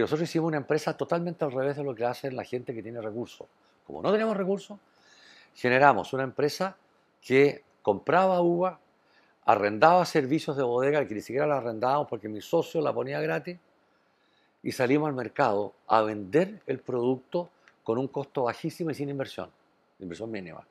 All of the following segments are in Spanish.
que nosotros hicimos una empresa totalmente al revés de lo que hace la gente que tiene recursos. Como no tenemos recursos, generamos una empresa que compraba uva, arrendaba servicios de bodega que ni siquiera la arrendábamos porque mi socio la ponía gratis y salimos al mercado a vender el producto con un costo bajísimo y sin inversión, inversión mínima.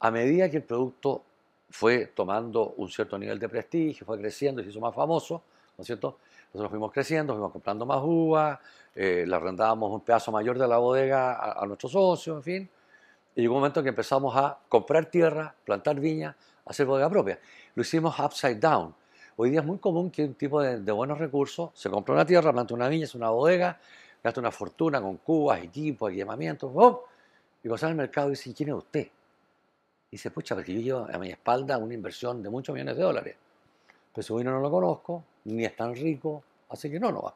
A medida que el producto fue tomando un cierto nivel de prestigio, fue creciendo y se hizo más famoso, ¿no es cierto? Nosotros fuimos creciendo, fuimos comprando más uvas, eh, le arrendábamos un pedazo mayor de la bodega a, a nuestros socios, en fin. Y llegó un momento que empezamos a comprar tierra, plantar viña, hacer bodega propia. Lo hicimos upside down. Hoy día es muy común que un tipo de, buenos recursos se compra una tierra, planta una viña, es una bodega, gasta una fortuna con cubas, equipos, equipamientos, ¡pum! y cuando sale al mercado dice, ¿quién es usted? Y dice, pucha, porque yo llevo a mi espalda una inversión de muchos millones de dólares. Pero su vino no lo conozco, ni es tan rico, así que no, no va.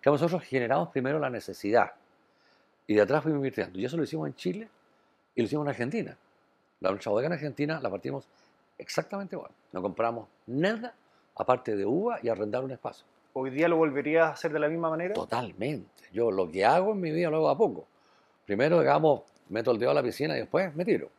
Que nosotros generamos primero la necesidad y de atrás fuimos invirtiendo. Y eso lo hicimos en Chile y lo hicimos en Argentina. La nuestra bodega en Argentina la partimos exactamente igual. No compramos nada aparte de uva y arrendar un espacio. ¿Hoy día lo volverías a hacer de la misma manera? Totalmente. Yo lo que hago en mi vida lo hago a poco. Primero, digamos, meto el dedo a la piscina y después me tiro.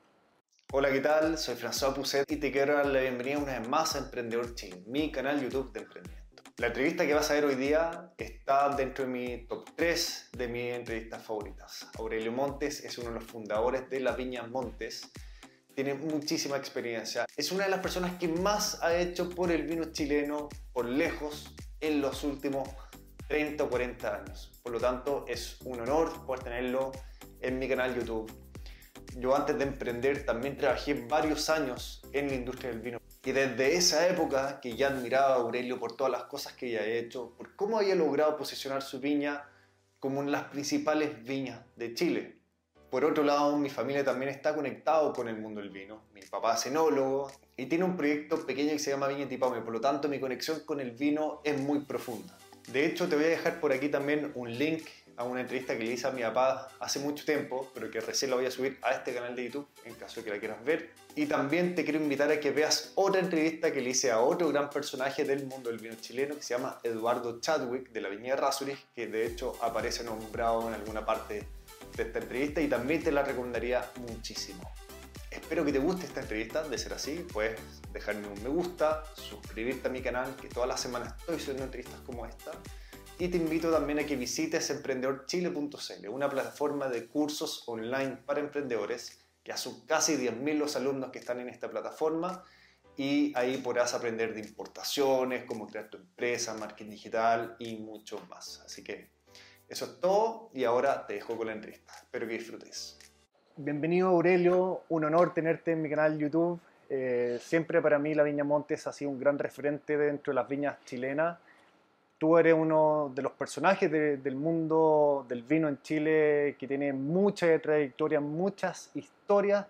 Hola, ¿qué tal? Soy François Pousset y te quiero dar la bienvenida una vez más a Emprendedor Chile, mi canal YouTube de emprendimiento. La entrevista que vas a ver hoy día está dentro de mi top 3 de mis entrevistas favoritas. Aurelio Montes es uno de los fundadores de las Viñas Montes. Tiene muchísima experiencia. Es una de las personas que más ha hecho por el vino chileno por lejos en los últimos 30 o 40 años. Por lo tanto, es un honor poder tenerlo en mi canal YouTube yo antes de emprender también trabajé varios años en la industria del vino. Y desde esa época que ya admiraba a Aurelio por todas las cosas que había hecho, por cómo había logrado posicionar su viña como una de las principales viñas de Chile. Por otro lado, mi familia también está conectado con el mundo del vino. Mi papá es enólogo y tiene un proyecto pequeño que se llama Viña Tipame, por lo tanto mi conexión con el vino es muy profunda. De hecho, te voy a dejar por aquí también un link a una entrevista que le hice a mi papá hace mucho tiempo, pero que recién la voy a subir a este canal de YouTube en caso de que la quieras ver. Y también te quiero invitar a que veas otra entrevista que le hice a otro gran personaje del mundo del vino chileno que se llama Eduardo Chadwick de la Viña Razzurich, que de hecho aparece nombrado en alguna parte de esta entrevista y también te la recomendaría muchísimo. Espero que te guste esta entrevista, de ser así, puedes dejarme un me gusta, suscribirte a mi canal, que todas las semanas estoy subiendo entrevistas como esta y te invito también a que visites emprendedorchile.cl, una plataforma de cursos online para emprendedores, que son casi 10.000 los alumnos que están en esta plataforma y ahí podrás aprender de importaciones, cómo crear tu empresa, marketing digital y mucho más. Así que eso es todo y ahora te dejo con la entrevista. Espero que disfrutes. Bienvenido Aurelio, un honor tenerte en mi canal YouTube. Eh, siempre para mí la Viña Montes ha sido un gran referente dentro de las viñas chilenas tú eres uno de los personajes del mundo del vino en Chile que tiene mucha trayectoria, muchas historias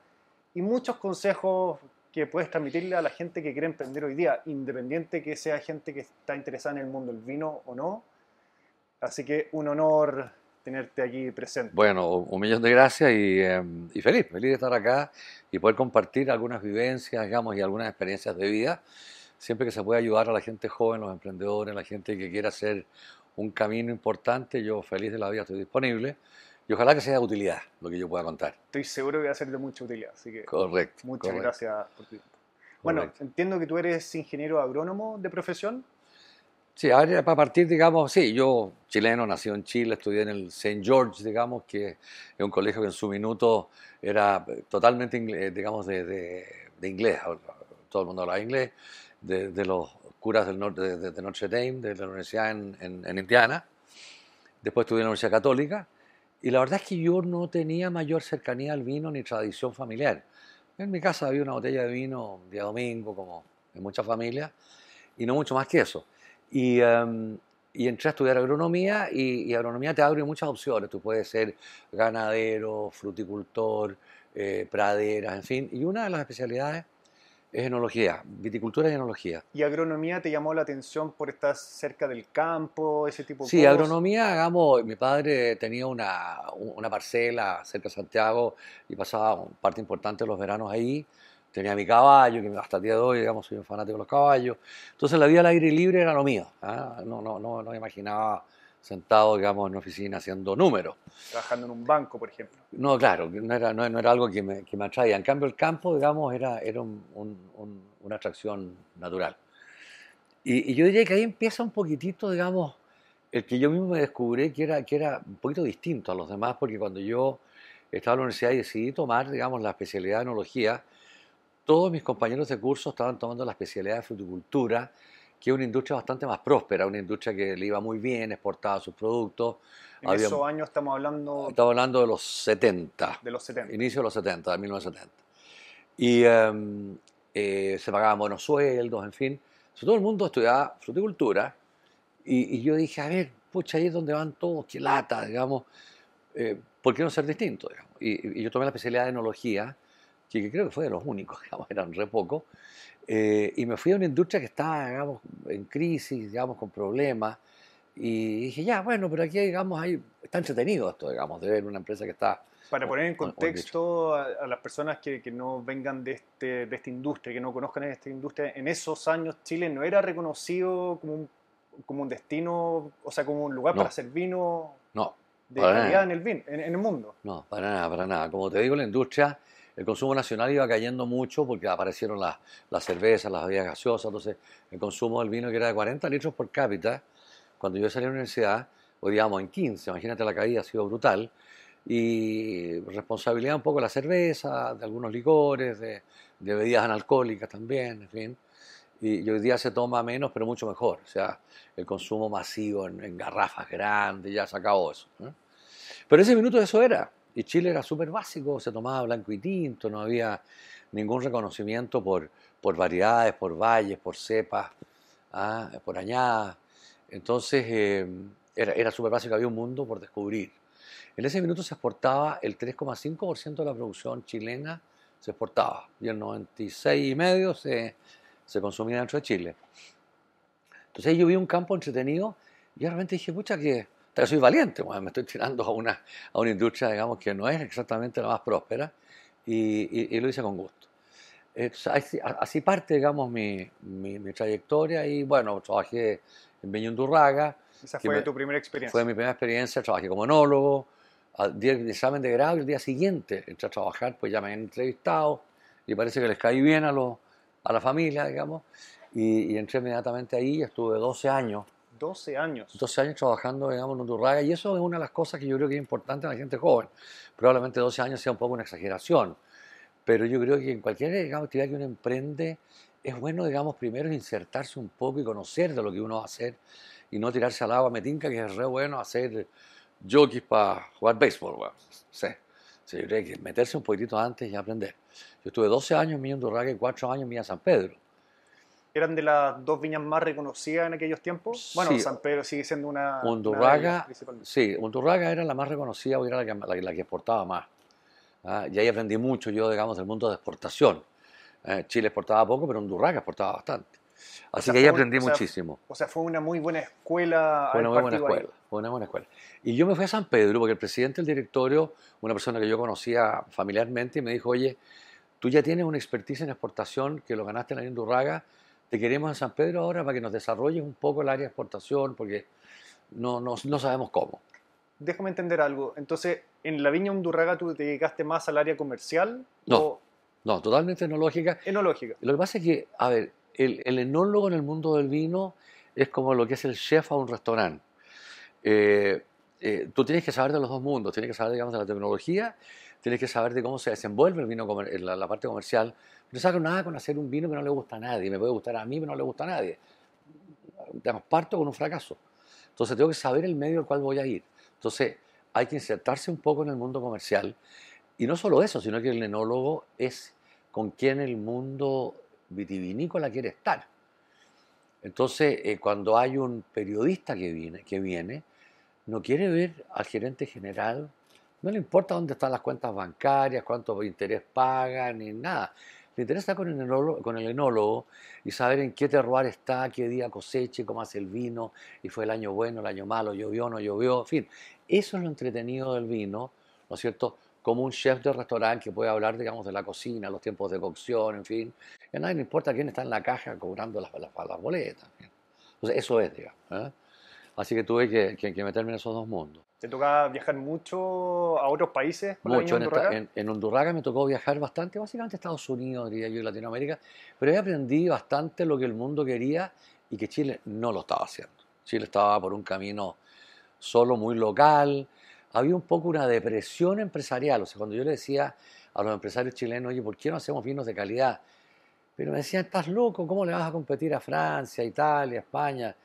y muchos consejos que puedes transmitirle a la gente que quiere emprender hoy día, independiente que sea gente que está interesada en el mundo del vino o no. Así que un honor tenerte aquí presente. Bueno, un millón de gracias y, em, y feliz, feliz de estar acá y poder compartir algunas vivencias, digamos, y algunas experiencias de vida siempre que se pueda ayudar a la gente joven, los emprendedores, la gente que quiera hacer un camino importante, yo feliz de la vida estoy disponible. Y ojalá que sea de utilidad lo que yo pueda contar. Estoy seguro que va a ser de mucha utilidad. Así que correcto. Muchas gracias por tu. Bueno, entiendo que tú eres ingeniero agrónomo de profesión. Sí, para partir, digamos, sí, yo chileno, nacido en Chile, estudié en el St. George, digamos, que es un colegio que en su minuto era totalmente, digamos, de, de, de inglés, todo el mundo hablaba inglés de, los curas de, Notre Dame, de la universidad en, Indiana. Después estudié en la Universidad Católica. Y la verdad es que yo no tenía mayor cercanía al vino ni tradición familiar. En mi casa había una botella de vino día domingo, como en muchas familias, y no mucho más que eso. Y, em, y entré a estudiar agronomía y, y, agronomía te abre muchas opciones. Tú puedes ser ganadero, fruticultor, eh, praderas, en fin. Y una de las especialidades es enología, viticultura y enología. ¿Y agronomía te llamó la atención por estar cerca del campo, ese tipo de sí, cosas? Sí, agronomía, hagamos, mi padre tenía una, una, parcela cerca de Santiago y pasaba parte importante de los veranos ahí. Tenía mi caballo, que hasta el día de hoy, digamos, soy un fanático de los caballos. Entonces la vida al aire libre era lo mío. ¿ah? No, no, no, no imaginaba sentado, digamos, en una oficina haciendo números. Trabajando en un banco, por ejemplo. No, claro, no era, no, era algo que me, que me, atraía. En cambio, el campo, digamos, era, era una atracción natural. Y, yo diría que ahí empieza un poquitito, digamos, el que yo mismo me descubrí que era, que era un poquito distinto a los demás, porque cuando yo estaba en la universidad y decidí tomar, digamos, la especialidad de enología, todos mis compañeros de curso estaban tomando la especialidad de fruticultura, que es una industria bastante más próspera, una industria que le iba muy bien, exportaba sus productos. ¿En esos años estamos hablando? Estamos hablando de los 70. De los 70. Inicio de los 70, de 1970. Y em, eh, se pagaban buenos sueldos, en fin. todo el mundo estudiaba fruticultura. Y, yo dije, a ver, pucha, ahí es donde van todos, qué lata, digamos. Eh, ¿Por qué no ser distinto? Y, y, yo tomé la especialidad de enología que creo que fue de los únicos, digamos, eran re pocos, eh, y me fui a una industria que estaba, digamos, en crisis, digamos, con problemas, y dije, ya, bueno, pero aquí, digamos, hay, está entretenido esto, digamos, de ver una empresa que está... Para poner en contexto a, las personas que, que, no vengan de, este, de esta industria, que no conozcan esta industria, en esos años Chile no era reconocido como un, como un destino, o sea, como un lugar para hacer vino no, de calidad en el, vino, en el mundo. No, para nada, para nada. Como te digo, la industria el consumo nacional iba cayendo mucho porque aparecieron las, las cervezas, las bebidas gaseosas, entonces el consumo del vino que era de 40 litros por cápita, cuando yo salí a la universidad, hoy digamos en 15, imagínate la caída ha sido brutal, y responsabilidad un poco de la cerveza, de algunos licores, de, bebidas analcohólicas también, en fin. Y, hoy día se toma menos, pero mucho mejor. O sea, el consumo masivo en, garrafas grandes, ya se acabó eso. Pero ese minuto eso era. Y Chile era súper básico, se tomaba blanco y tinto, no había ningún reconocimiento por, por variedades, por valles, por cepas, ¿ah? por añadas. Entonces eh, era, era súper básico, había un mundo por descubrir. En ese minuto se exportaba el 3,5% de la producción chilena, se exportaba, y el 96,5% se, se consumía dentro de Chile. Entonces yo vi un campo entretenido y realmente dije, pucha, que soy valiente, me estoy tirando a una, a una industria, digamos, que no es exactamente la más próspera y, lo hice con gusto. así, parte, digamos, mi, mi, trayectoria y bueno, trabajé en Beñundurraga. Esa fue tu primera experiencia. Fue mi primera experiencia, trabajé como enólogo, al día del examen de grado y el día siguiente entré a trabajar, pues ya me han entrevistado y parece que les caí bien a, los, a la familia, digamos, y, y entré inmediatamente ahí, estuve 12 años 12 años. 12 años trabajando, digamos, en Undurraga, y eso es una de las cosas que yo creo que es importante en la gente joven. Probablemente 12 años sea un poco una exageración, pero yo creo que en cualquier digamos, actividad que uno emprende, es bueno, digamos, primero insertarse un poco y conocer de lo que uno va a hacer y no tirarse al agua metinca, que es re bueno hacer jockeys para jugar béisbol, sí. sí. yo creo que meterse un poquitito antes y aprender. Yo estuve 12 años en mi Undurraga y 4 años en San Pedro eran de las dos viñas más reconocidas en aquellos tiempos. Bueno, San Pedro sigue siendo una. Undurraga, sí, Undurraga era la más reconocida porque era la que, exportaba más. ¿ah? Y ahí aprendí mucho yo, digamos, del mundo de exportación. Eh, Chile exportaba poco, pero Undurraga exportaba bastante. Así que ahí aprendí muchísimo. O sea, fue una muy buena escuela. Fue una muy buena escuela, fue una buena escuela. Y yo me fui a San Pedro porque el presidente del directorio, una persona que yo conocía familiarmente, me dijo, oye, tú ya tienes una expertise en exportación que lo ganaste en la Undurraga, te queremos en San Pedro ahora para que nos desarrolles un poco el área de exportación, porque no, no, no sabemos cómo. Déjame entender algo. Entonces, ¿en la viña Undurraga tú te dedicaste más al área comercial? No, no, totalmente enológica. Enológica. Lo que pasa es que, a ver, el, el, enólogo en el mundo del vino es como lo que es el chef a un restaurante. Eh, eh, tú tienes que saber de los dos mundos, tienes que saber, digamos, de la tecnología, tienes que saber de cómo se desenvuelve el vino la parte comercial, no saco nada con hacer un vino que no le gusta a nadie. Me puede gustar a mí, pero no le gusta a nadie. Digamos, parto con un fracaso. Entonces tengo que saber el medio al cual voy a ir. Entonces hay que insertarse un poco en el mundo comercial. Y no solo eso, sino que el enólogo es con quien el mundo vitivinícola quiere estar. Entonces, eh, cuando hay un periodista que viene, que viene, no quiere ver al gerente general, no le importa dónde están las cuentas bancarias, cuánto interés pagan, ni nada. Le interesa con el, enólogo, con el enólogo y saber en qué terroir está, qué día coseche, cómo hace el vino, y fue el año bueno, el año malo, llovió, no llovió, en fin. Eso es lo entretenido del vino, ¿no es cierto? Como un chef de restaurante que puede hablar, digamos, de la cocina, los tiempos de cocción, en fin. a nadie le importa quién está en la caja cobrando las, las, boletas. Entonces, eso es, digamos. ¿eh? Así que tuve que, que- que meterme en esos dos mundos. ¿Te tocaba viajar mucho a otros países? con la Mucho. En, en, en Undurraga me tocó viajar bastante, básicamente a Estados Unidos, diría yo, y Latinoamérica, pero ahí aprendí bastante lo que el mundo quería y que Chile no lo estaba haciendo. Chile estaba por un camino solo muy local, había un poco una depresión empresarial, o sea, cuando yo le decía a los empresarios chilenos, oye, ¿por qué no hacemos vinos de calidad? Pero me decían, estás loco, ¿cómo le vas a competir a Francia, Italia, España?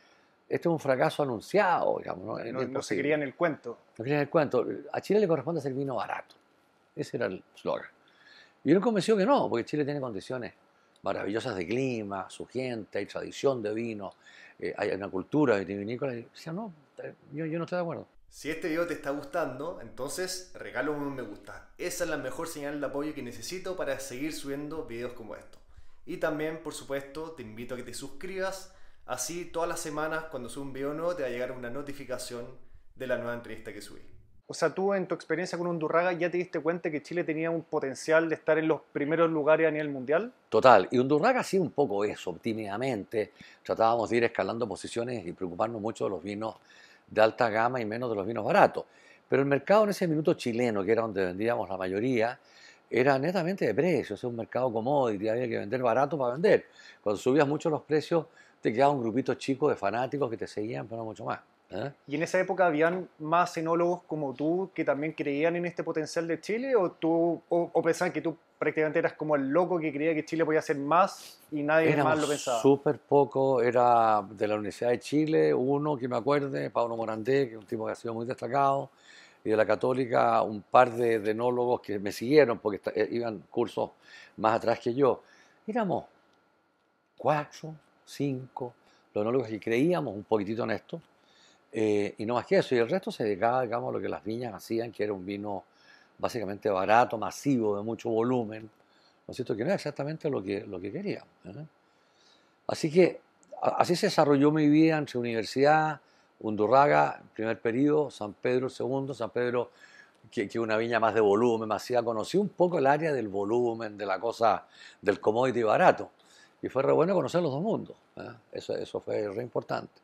Esto es un fracaso anunciado, digamos. No, no, no se querían el cuento. No querían el cuento. A Chile le corresponde hacer vino barato. Ese era el slogan. Y yo me convenció que no, porque Chile tiene condiciones maravillosas de clima, su gente, hay tradición de vino, eh, hay una cultura vitivinícola. Y decía, no, eh, yo, yo no estoy de acuerdo. Si este video te está gustando, entonces regálame un me gusta. Esa es la mejor señal de apoyo que necesito para seguir subiendo videos como estos. Y también, por supuesto, te invito a que te suscribas. Así todas las semanas cuando subo un video nuevo te va a llegar una notificación de la nueva entrevista que subí. O sea, tú en tu experiencia con Undurraga ya te diste cuenta que Chile tenía un potencial de estar en los primeros lugares a nivel mundial. Total. Y Undurraga hacía un poco eso, tímidamente. Tratábamos de ir escalando posiciones y preocuparnos mucho de los vinos de alta gama y menos de los vinos baratos. Pero el mercado en ese minuto chileno, que era donde vendíamos la mayoría, era netamente de precios, es un mercado commodity, había que vender barato para vender. Cuando subías mucho los precios, te quedaba un grupito chico de fanáticos que te seguían, pero no mucho más. ¿eh? ¿Y en esa época habían más enólogos como tú que también creían en este potencial de Chile? ¿O, tú, o, o pensaban que tú prácticamente eras como el loco que creía que Chile podía hacer más y nadie más lo Éramos pensaba? súper poco, era de la Universidad de Chile, uno que me acuerde, Pablo Morandé, que es un tipo que ha sido muy destacado, y de la Católica un par de, de enólogos que me siguieron porque eh, iban cursos más atrás que yo. Éramos cuatro, cinco, los enólogos que creíamos un poquitito en esto, eh, y no más que eso, y el resto se dedicaba, digamos, a lo que las viñas hacían, que era un vino básicamente barato, masivo, de mucho volumen, ¿no es cierto? Que no era exactamente lo que, lo que queríamos. ¿eh? Así que así se desarrolló mi vida entre universidad, Undurraga, primer periodo, San Pedro, segundo, San Pedro, que, que una viña más de volumen, más masiva. Conocí un poco el área del volumen, de la cosa, del commodity barato. Y fue re bueno conocer los dos mundos. ¿eh? Eso, eso fue re importante.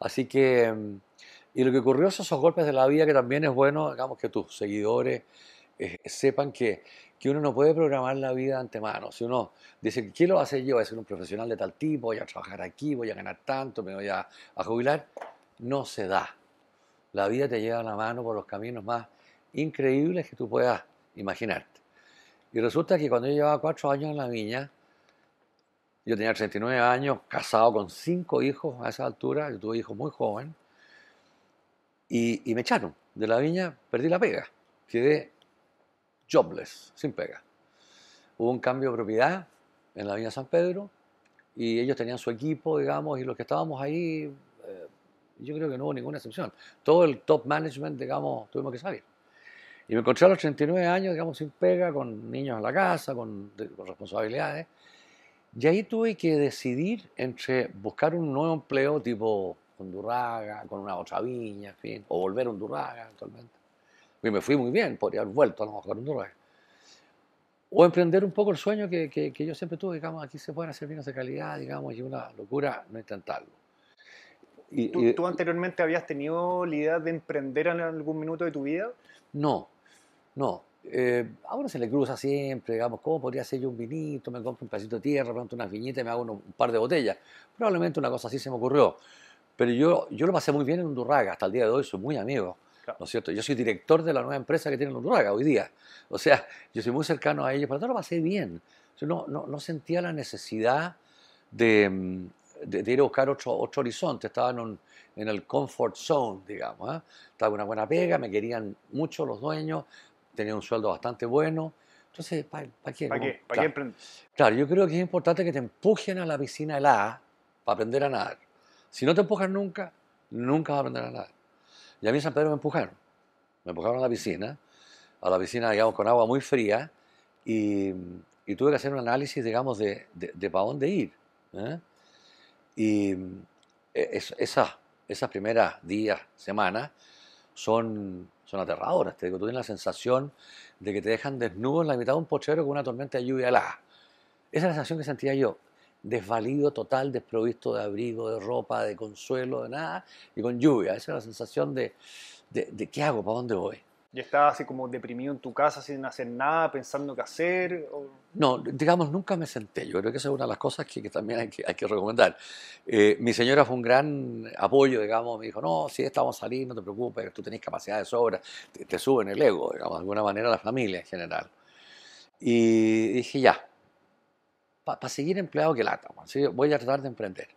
Así que, mm, y lo que ocurrió son esos golpes de la vida que también es bueno, digamos, que tus seguidores eh, sepan que, que uno no puede programar la vida de antemano. Si uno dice, ¿qué lo hacer yo? Voy a ser un profesional de tal tipo, voy a trabajar aquí, voy a ganar tanto, me voy a, a jubilar. No se da. La vida te lleva a la mano por los caminos más increíbles que tú puedas imaginarte. Y resulta que cuando yo llevaba cuatro años en la viña, yo tenía 39 años, casado con cinco hijos a esa altura, yo tuve hijos muy joven, y, y me echaron de la viña, perdí la pega, quedé jobless, sin pega. Hubo un cambio de propiedad en la viña San Pedro, y ellos tenían su equipo, digamos, y los que estábamos ahí, eh, yo creo que no hubo ninguna excepción. Todo el top management, digamos, tuvimos que salir. Y me encontré a los 39 años, digamos, sin pega, con niños en la casa, con, con responsabilidades. Y ahí tuve que decidir entre buscar un nuevo empleo tipo Hondurraga, con una otra viña, en fin, o volver a Hondurraga actualmente. Y me fui muy bien, podría haber vuelto a lo mejor a Hondurraga. O emprender un poco el sueño que, que, que yo siempre tuve, digamos, aquí se pueden hacer vinos de calidad, digamos, y una locura no intentarlo. Y, ¿Tú, y- tú anteriormente habías tenido la idea de emprender en algún minuto de tu vida? No, no. Eh, a uno se le cruza siempre, digamos, ¿cómo podría ser yo un vinito? Me compro un pedacito de tierra, planto unas viñitas y me hago uno- un par de botellas. Probablemente una cosa así se me ocurrió. Pero yo, yo lo pasé muy bien en Undurraga, hasta el día de hoy soy muy amigo, Claro. ¿no es cierto? Yo soy director de la nueva empresa que tiene en Undurraga hoy día. O sea, yo soy muy cercano a ellos, pero todo lo pasé bien. Yo no, no, no sentía la necesidad de, mm, de- de ir a buscar otro, otro horizonte. Estaba en, un- en el comfort zone, digamos. ¿eh? Estaba una buena pega, me querían mucho los dueños, tenía un sueldo bastante bueno. Entonces, ¿para qué? ¿Para ¿Cómo? qué? ¿Para qué Claro. emprender? Claro, yo creo que es importante que te empujen a la piscina helada para aprender a nadar. Si no te empujan nunca, nunca vas a aprender a nadar. Y a mí en San Pedro me empujaron. Me empujaron a la piscina, a la piscina, digamos, con agua muy fría, y, y tuve que hacer un análisis, digamos, de, de, para dónde ir. ¿eh? Y es- esas, esas primeras días, semanas, son, son aterradoras. Te digo, tú tienes la sensación de que te dejan desnudo en la mitad de un pochero con una tormenta de lluvia helada. Esa es la sensación que sentía yo. desvalido total, desprovisto de abrigo, de ropa, de consuelo, de nada, y con lluvia. Esa es la sensación de, de, de ¿qué hago? ¿Para dónde voy? ¿Y estabas así como deprimido en tu casa sin hacer nada, pensando qué hacer? o- No, digamos, nunca me senté. Yo creo que esa es una de las cosas que, que también hay que, hay que recomendar. Eh, mi señora fue un gran apoyo, digamos, me dijo, no, si estamos salir, no te preocupes, tú tenés capacidad de sobra, te, te suben el ego, digamos, de alguna manera la familia en general. Y dije, ya, para seguir empleado que lata, sí, voy a tratar de emprender.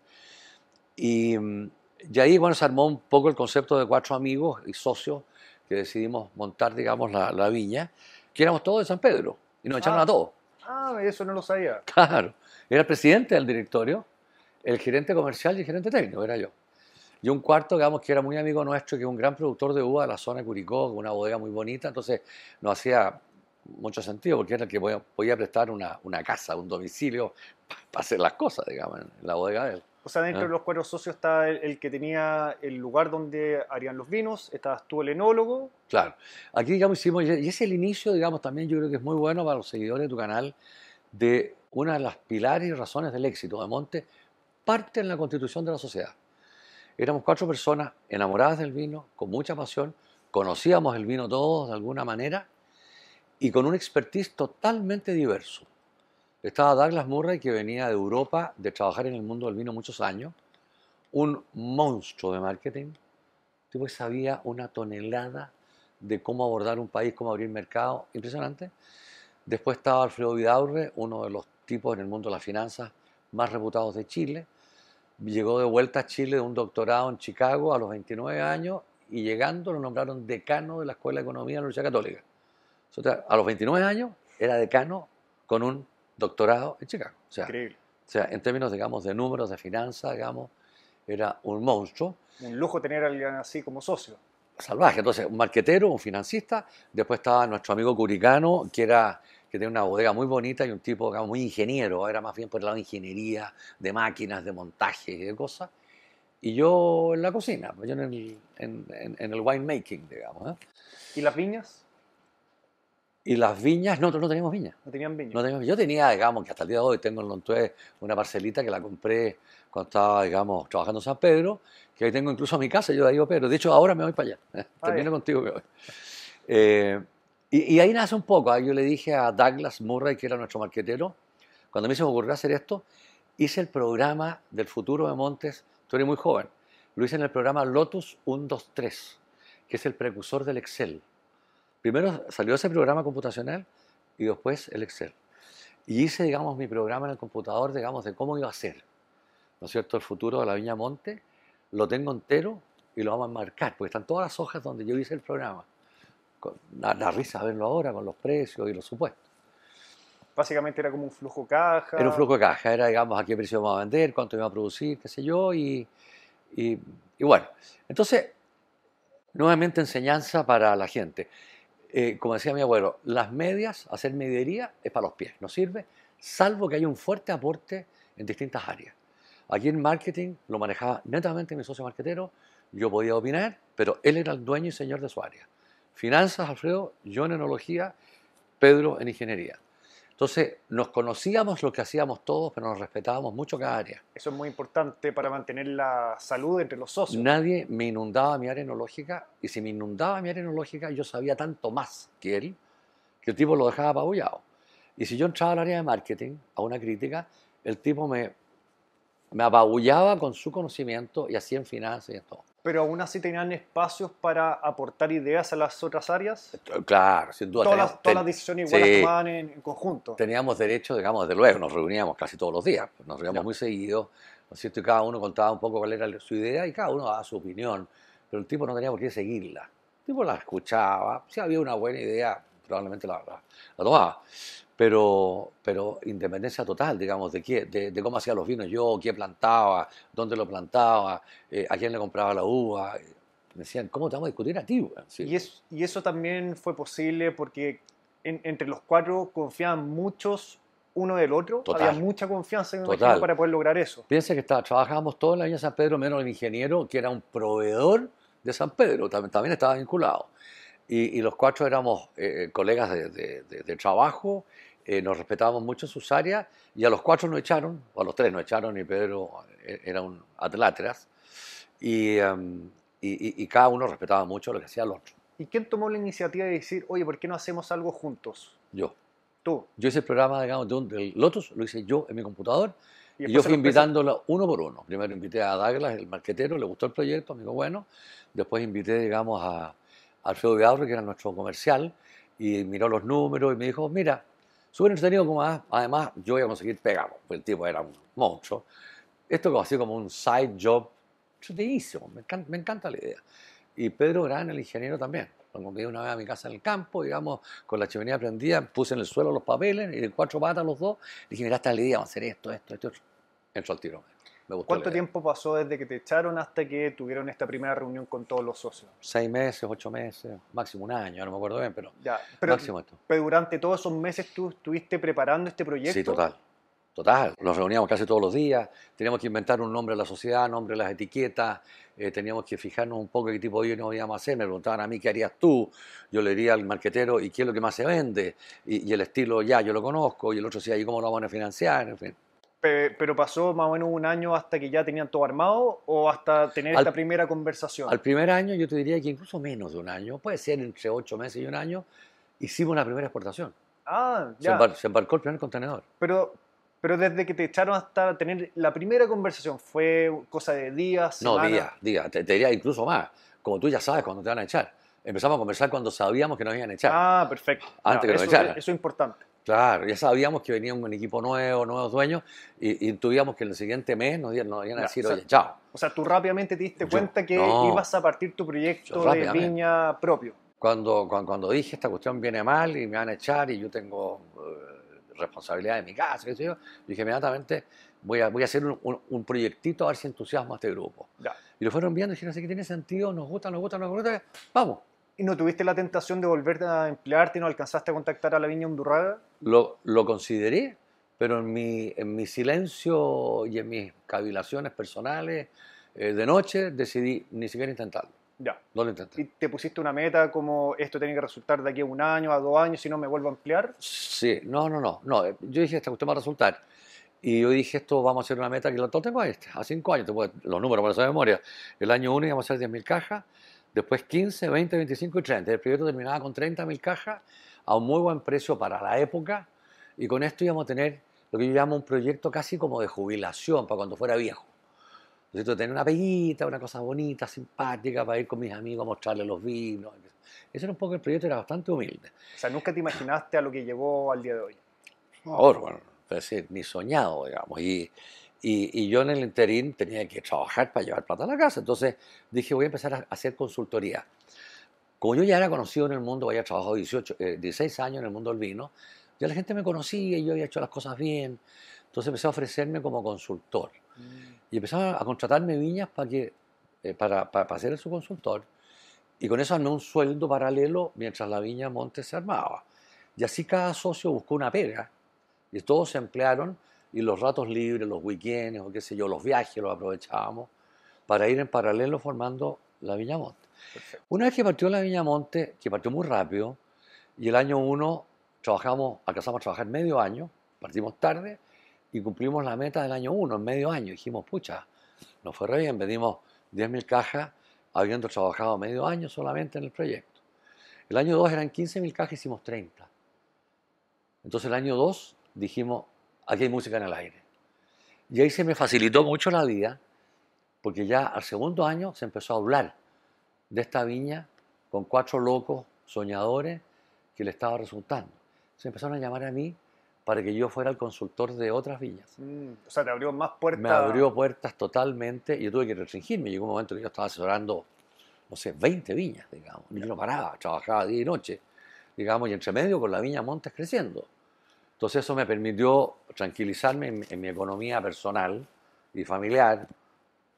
Y, mm, y ahí, bueno, se armó un poco el concepto de cuatro amigos y socios que decidimos montar, digamos, la, la viña, que éramos todos de San Pedro, y nos echaron Ah. a todos. Ah, eso no lo sabía. Claro, era el presidente del directorio, el gerente comercial y el gerente técnico, era yo. Y un cuarto, digamos, que era muy amigo nuestro, que es un gran productor de uva de la zona de Curicó, con una bodega muy bonita, entonces nos hacía mucho sentido, porque era el que podía, podía prestar una, una casa, un domicilio, para hacer las cosas, digamos, en la bodega de él. O sea, dentro Ah. de los cuatro socios está el, el que tenía el lugar donde harían los vinos, estabas tú el enólogo. Claro. Aquí, digamos, hicimos, y es el inicio, digamos, también yo creo que es muy bueno para los seguidores de tu canal, de una de las pilares y razones del éxito de Monte, parte en la constitución de la sociedad. Éramos cuatro personas enamoradas del vino, con mucha pasión, conocíamos el vino todos de alguna manera y con un expertise totalmente diverso. Estaba Douglas Murray, que venía de Europa de trabajar en el mundo del vino muchos años, un monstruo de marketing, tipo que sabía una tonelada de cómo abordar un país, cómo abrir mercado, impresionante. Después estaba Alfredo Vidaurre, uno de los tipos en el mundo de las finanzas más reputados de Chile. Llegó de vuelta a Chile de un doctorado en Chicago a los 29 años y llegando lo nombraron decano de la Escuela de Economía de la Universidad Católica. O sea, a los 29 años era decano con un doctorado en Chicago. O sea, Increíble. o sea, en términos, digamos, de números, de finanzas, digamos, era un monstruo Un lujo tener a alguien así como socio. salvaje. Entonces, un marquetero, un financista. Después estaba nuestro amigo Curicano, que era que tenía una bodega muy bonita y un tipo digamos, muy ingeniero. Era más bien por el lado de ingeniería, de máquinas, de montaje y de cosas. Y yo en la cocina, pues yo en el, en, en- en el winemaking, digamos. ¿eh? ¿Y las viñas? Y las viñas, no, no teníamos viñas. No tenían viñas. No teníamos- yo tenía, digamos, que hasta el día de hoy tengo en Lontué una parcelita que la compré cuando estaba, digamos, trabajando en San Pedro, que ahí tengo incluso mi casa, yo de ahí opero. De hecho, ahora me voy para allá. ¿eh? Termino contigo que voy. Eh, y, y ahí nace un poco. ¿ah? Yo le dije a Douglas Murray, que era nuestro marquetero, cuando a mí se me ocurrió hacer esto, hice el programa del futuro de Montes. Tú eres muy joven. Lo hice en el programa Lotus 123, que es el precursor del Excel. Primero salió ese programa computacional y después el Excel. Y hice, digamos, mi programa en el computador, digamos, de cómo iba a ser, ¿no es cierto?, el futuro de la Viña Monte. Lo tengo entero y lo vamos a marcar, porque están todas las hojas donde yo hice el programa. La, la risa verlo ahora con los precios y los supuestos. Básicamente era como un flujo caja. Era un flujo de caja, era, digamos, a qué precio vamos a vender, cuánto iba a producir, qué sé yo, y, y, y bueno. Entonces, nuevamente enseñanza para la gente. Eh, como decía mi abuelo, las medias, hacer medidería es para los pies, no sirve, salvo que haya un fuerte aporte en distintas áreas. Aquí en marketing lo manejaba netamente mi socio marketero, yo podía opinar, pero él era el dueño y señor de su área. Finanzas, Alfredo, yo en enología, Pedro en ingeniería. Entonces, nos conocíamos lo que hacíamos todos, pero nos respetábamos mucho cada área. Eso es muy importante para mantener la salud entre los socios. Nadie me inundaba mi área enológica, y si me inundaba mi área enológica, yo sabía tanto más que él, que el tipo lo dejaba apabullado. Y si yo entraba al área de marketing, a una crítica, el tipo me, me apabullaba con su conocimiento y así en finanzas y en todo. Pero aún así tenían espacios para aportar ideas a las otras áreas. Claro, sin duda. Todas, teníamos- las, todas ten- las decisiones igual sí. las tomaban en, en conjunto. teníamos derecho, digamos, desde luego, nos reuníamos casi todos los días, nos reuníamos muy seguido, ¿no es cierto? Y cada uno contaba un poco cuál era su idea y cada uno daba su opinión, pero el tipo no tenía por qué seguirla. El tipo la escuchaba, si había una buena idea, probablemente la, la- la tomaba. Pero, pero independencia total, digamos, de, qué, de, de cómo hacía los vinos yo, qué plantaba, dónde lo plantaba, eh, a quién le compraba la uva. Me decían, ¿cómo te vamos a discutir a ti? weón?" Sí. Y, es- y eso también fue posible porque en- entre los cuatro confiaban muchos uno del otro. Total. Había mucha confianza me Total. para poder lograr eso. Piensa que está, trabajábamos todos en la San Pedro, menos el ingeniero, que era un proveedor de San Pedro, también, también estaba vinculado. Y, y los cuatro éramos eh, colegas de, de- de- de trabajo eh, nos respetábamos mucho en sus áreas y a los cuatro nos echaron, o a los tres nos echaron y Pedro eh, era un atláteras y, em, y, y- cada uno respetaba mucho lo que hacía el otro. ¿Y quién tomó la iniciativa de decir, oye, ¿por qué no hacemos algo juntos? Yo. Tú. Yo hice el programa, digamos, de un- del Lotus, lo hice yo en mi computador y, yo fui invitándolo uno por uno. Primero invité a Douglas, el marquetero, le gustó el proyecto, me dijo bueno. Después invité, digamos, a Alfredo Vidaurre, que era nuestro comercial, y miró los números y me dijo, mira, súper entretenido como además, además yo voy a conseguir pegar, pues el tipo era un monstruo. Esto como así como un side job, entretenidísimo, me encanta, la idea. Y Pedro Gran, el ingeniero también. Lo convidé una vez a mi casa en el campo, digamos, con la chimenea prendida, puse en el suelo los papeles y de cuatro patas los dos. Dije, mira, esta es la idea, vamos a hacer esto, esto, esto. Entró al tiro. Me gustó ¿Cuánto tiempo pasó desde que te echaron hasta que tuvieron esta primera reunión con todos los socios? Seis meses, ocho meses, máximo un año, no me acuerdo bien, pero, Ya, pero, máximo esto. pero durante todos esos meses tú estuviste preparando este proyecto. Sí, total. Total. Nos reuníamos casi todos los días. Teníamos que inventar un nombre de la sociedad, nombre de las etiquetas. eh, teníamos que fijarnos un poco qué tipo de nos íbamos a hacer. Me preguntaban a mí qué harías tú. Yo le diría al marquetero, ¿y qué es lo que más se vende? Y, y el estilo, ya, yo lo conozco. Y el otro decía, ¿y cómo lo vamos a financiar? En fin. Pe- Pero pasó más o menos un año hasta que ya tenían todo armado o hasta tener Al- esta primera conversación. Al primer año, yo te diría que incluso menos de un año, puede ser entre ocho meses y un año, hicimos la primera exportación. ah, Se, ya. embar- se embarcó el primer contenedor. Pero, pero desde que te echaron hasta tener la primera conversación, ¿fue cosa de días, No, días, días. Te, te diría incluso más. Como tú ya sabes cuando te van a echar. Empezamos a conversar cuando sabíamos que nos iban a echar. Ah, perfecto. Antes que nos eso, echaran. eso es importante. Claro, ya sabíamos que venía un equipo nuevo, nuevos dueños, y, y intuíamos que en el siguiente mes nos, nos iban a decir, o sea, oye, chao. O sea, tú rápidamente te diste Yo- cuenta que no. ibas a partir tu proyecto de viña propio. Cuando, cuando, cuando dije esta cuestión viene mal y me van a echar y yo tengo eh, responsabilidad en mi casa, qué sé yo, dije inmediatamente voy a, voy a hacer un, un- un proyectito a ver si entusiasmo a este grupo. Ya. Y lo fueron viendo y dijeron, así que tiene sentido, nos gusta, nos gusta, nos gusta, vamos. ¿Y no tuviste la tentación de volverte a emplearte y no alcanzaste a contactar a la viña Undurraga? Lo, lo consideré, pero en mi, en mi silencio y en mis cavilaciones personales eh, de noche decidí ni siquiera intentarlo. Ya. No lo intenté. ¿Y te pusiste una meta como esto tiene que resultar de aquí a un año, a dos años, si no me vuelvo a emplear? Sí, no, no, no, no. eh, Yo dije, esta cuestión va a resultar. Y yo dije, esto vamos a hacer una meta que lo tengo a este, a cinco años, te puedo- los números para esa memoria. El año uno íbamos a hacer 10.000 cajas, después 15, 20, 25 y 30. El proyecto terminaba con 30.000 cajas a un muy buen precio para la época y con esto íbamos a tener lo que yo llamo un proyecto casi como de jubilación para cuando fuera viejo. Necesito tener una peguita, una cosa bonita, simpática, para ir con mis amigos a mostrarles los vinos. Ese era un poco el proyecto, era bastante humilde. O sea, nunca te imaginaste a lo que llegó al día de hoy. Ahora, bueno, es decir, ni soñado, digamos. Y, y, y yo en el interín tenía que trabajar para llevar plata a la casa. Entonces dije, voy a empezar a hacer consultoría. Como yo ya era conocido en el mundo, había trabajado 18, eh, 16 años en el mundo del vino, ya la gente me conocía y yo había hecho las cosas bien. Entonces empecé a ofrecerme como consultor. Y empezaron a contratarme viñas para, que, eh, para, para, para ser su consultor. Y con eso armé un sueldo paralelo mientras la viña Monte se armaba. Y así cada socio buscó una pega. Y todos se emplearon y los ratos libres, los weekends o qué sé yo, los viajes los aprovechábamos para ir en paralelo formando la Viña Monte. Perfecto. Una vez que partió la Viña Monte, que partió muy rápido, y el año uno trabajamos, alcanzamos a trabajar medio año, partimos tarde y cumplimos la meta del año uno, en medio año. Dijimos, pucha, nos fue re bien, vendimos 10.000 cajas habiendo trabajado medio año solamente en el proyecto. El año 2 eran 15.000 cajas, hicimos 30. Entonces el año 2 dijimos, aquí hay música en el aire. Y ahí se me facilitó mucho la vida, porque ya al segundo año se empezó a hablar de esta viña con cuatro locos soñadores que le estaba resultando. Se empezaron a llamar a mí para que yo fuera el consultor de otras viñas. Mm, o sea, te abrió más puertas. Me abrió puertas totalmente y yo tuve que restringirme. Llegó un momento que yo estaba asesorando, no sé, 20 viñas, digamos. Y yo no paraba, trabajaba día y noche, digamos, y entre medio con la viña Montes creciendo. Entonces eso me permitió tranquilizarme en, en mi economía personal y familiar.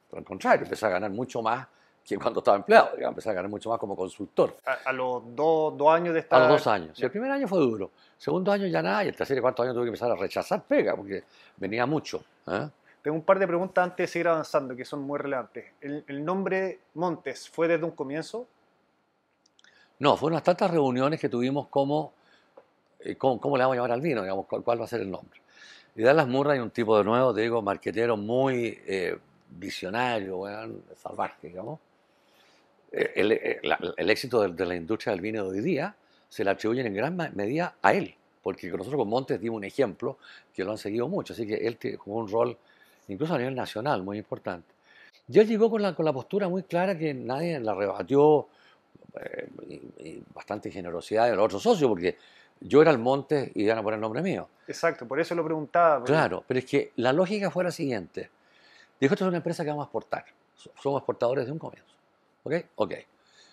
Por el contrario, empecé a ganar mucho más que cuando estaba empleado, digamos, empecé a ganar mucho más como consultor. A, a los dos, dos años de estar. A los dos años. Sí, el primer año fue duro. Segundo año ya nada, y el tercer y cuarto año tuve que empezar a rechazar pega, porque venía mucho. ¿eh? Tengo un par de preguntas antes de seguir avanzando que son muy relevantes. ¿El, el nombre Montes fue desde un comienzo? No, fueron unas tantas reuniones que tuvimos como ¿cómo, cómo le vamos a llamar al vino? Digamos, ¿cuál, cuál va a ser el nombre? Y Dallas Murray, un tipo de nuevo, te digo, marquetero muy eh, visionario, salvaje, digamos. Eh, El, el- la- el éxito de, de la industria del vino de hoy día se le atribuyen en gran medida a él, porque nosotros con Montes dimos un ejemplo que lo han seguido mucho, así que él jugó un rol incluso a nivel nacional muy importante. Y él llegó con la, con la postura muy clara que nadie la rebatió, eh, y- y bastante generosidad de los otros socios, porque yo era el Montes y iban a poner el nombre mío. Exacto, por eso lo preguntaba. porque- Claro, pero es que la lógica fue la siguiente. Dijo, esto es una empresa que vamos a exportar. So- Somos exportadores de un comienzo. ¿Ok? Ok.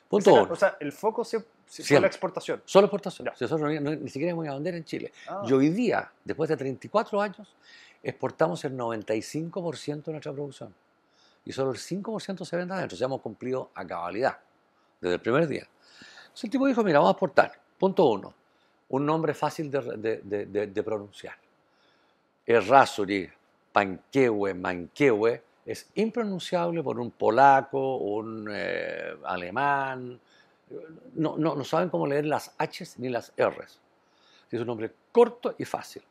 Punto uno. O sea, el foco se, se fue la exportación. Solo exportación. Nosotros no- ni siquiera íbamos a vender en Chile. Ah. Y hoy día, después de 34 años, exportamos el 95% de nuestra producción. Y solo el 5% se vende adentro. O sea, hemos cumplido a cabalidad desde el primer día. Entonces el tipo dijo, mira, vamos a exportar. Punto uno. Un nombre fácil de, de- de- de- de pronunciar. Errázuri, Panquehue, Manquehue, es impronunciable por un polaco, un eh, alemán. No, no, no saben cómo leer las H's ni las R's. Es un nombre corto y fácil.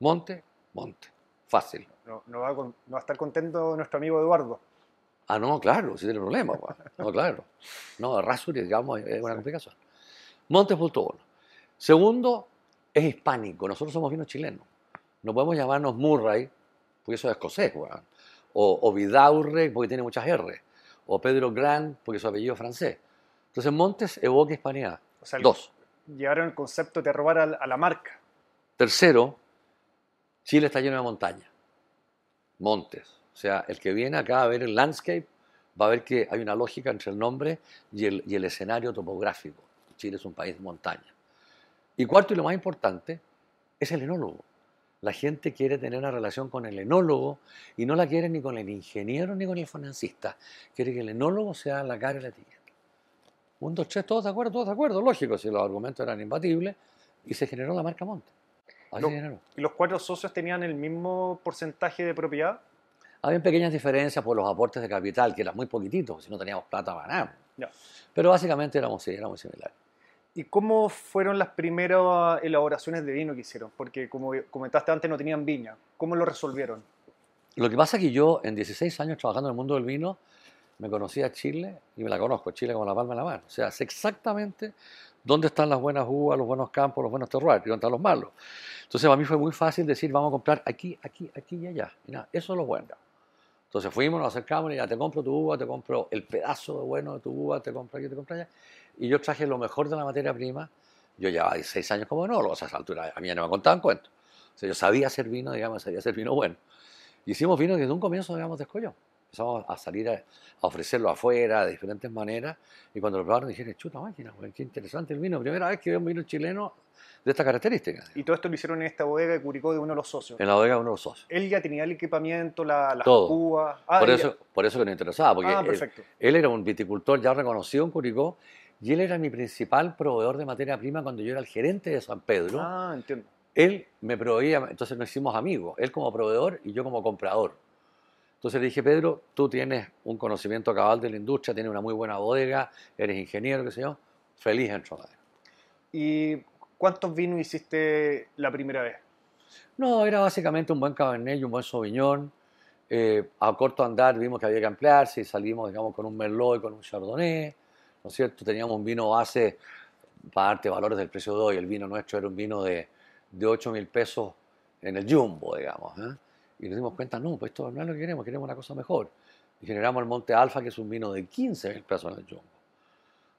Monte, monte. Fácil. No, no va, a con- no va a estar contento nuestro amigo Eduardo. Ah, no, claro, si tiene problemas. pa. No, claro. No, Rasuri, digamos, es una complicación. Monte punto uno. Segundo, es hispánico. Nosotros somos vinos chilenos. No podemos llamarnos Murray, porque eso es escocés, weón. O, o Vidaurre, porque tiene muchas R. O Pedro Grand, porque su apellido es francés. Entonces, Montes evoca hispanidad. O sea, el- Dos. llevaron el concepto de robar a, la- marca. Tercero, Chile está lleno de montañas, montes. O sea, el que viene acá a ver el landscape va a ver que hay una lógica entre el nombre y el, y el escenario topográfico. Chile es un país de montaña. Y cuarto, y lo más importante, es el enólogo. La gente quiere tener una relación con el enólogo y no la quiere ni con el ingeniero ni con el financista. Quiere que el enólogo sea la cara y la etiqueta. Un, dos, tres, todos de acuerdo, todos de acuerdo, lógico, si los argumentos eran imbatibles, y se generó la marca Monte. Así Lo- se generó. ¿Y los cuatro socios tenían el mismo porcentaje de propiedad? Había pequeñas diferencias por los aportes de capital, que eran muy poquititos, si no teníamos plata para nada. Ya. Pero básicamente éramos, sí, éramos similares. ¿Y cómo fueron las primeras elaboraciones de vino que hicieron? Porque como comentaste antes no tenían viña. ¿Cómo lo resolvieron? Lo que pasa es que yo, en 16 años trabajando en el mundo del vino, me conocí a Chile y me la conozco, Chile como la palma de la mano. O sea, sé exactamente dónde están las buenas uvas, los buenos campos, los buenos terroirs y dónde están los malos. Entonces, para mí fue muy fácil decir, vamos a comprar aquí, aquí, aquí y allá. Y nada, eso es lo bueno. Entonces fuimos, nos acercamos y ya te compro tu uva, te compro el pedazo de bueno de tu uva, te compro aquí, te compro allá. Y yo traje lo mejor de la materia prima. Yo llevaba 16 años como enólogo, o sea, a esa altura a mí ya no me contaban cuentos. O sea, yo sabía hacer vino, digamos, sabía hacer vino bueno. Hicimos vino desde un comienzo, digamos, descolló. Empezamos a salir a, a ofrecerlo afuera de diferentes maneras. Y cuando lo probaron dijeron, chuta máquina, qué interesante el vino. Primera vez que veo un vino chileno de esta característica. Y todo esto lo hicieron en esta bodega de Curicó de uno de los socios. En la bodega de uno de los socios. Él ya tenía el equipamiento, la, las Todo. uvas. Ah, por, eso, por eso que nos interesaba, porque ah, él-. Él era un viticultor ya reconocido en Curicó y él era mi principal proveedor de materia prima cuando yo era el gerente de San Pedro. Ah, entiendo. Él me proveía, entonces nos hicimos amigos, él como proveedor y yo como comprador. Entonces le dije, Pedro, tú tienes un conocimiento cabal de la industria, tienes una muy buena bodega, eres ingeniero, qué sé yo, feliz en Tronadero. ¿Y cuántos vinos hiciste la primera vez? No, era básicamente un buen Cabernet y un buen Sauvignon. Eh, a corto andar vimos que había que ampliarse y salimos, digamos, con un Merlot y con un Chardonnay, ¿no es cierto? Teníamos un vino base para darte valores del precio de hoy. El vino nuestro era un vino de, de 8 mil pesos en el Jumbo, digamos. ¿eh? Y nos dimos cuenta, no, pues esto no es lo que queremos, queremos una cosa mejor. Y generamos el Monte Alfa, que es un vino de 15 mil pesos en el Jumbo.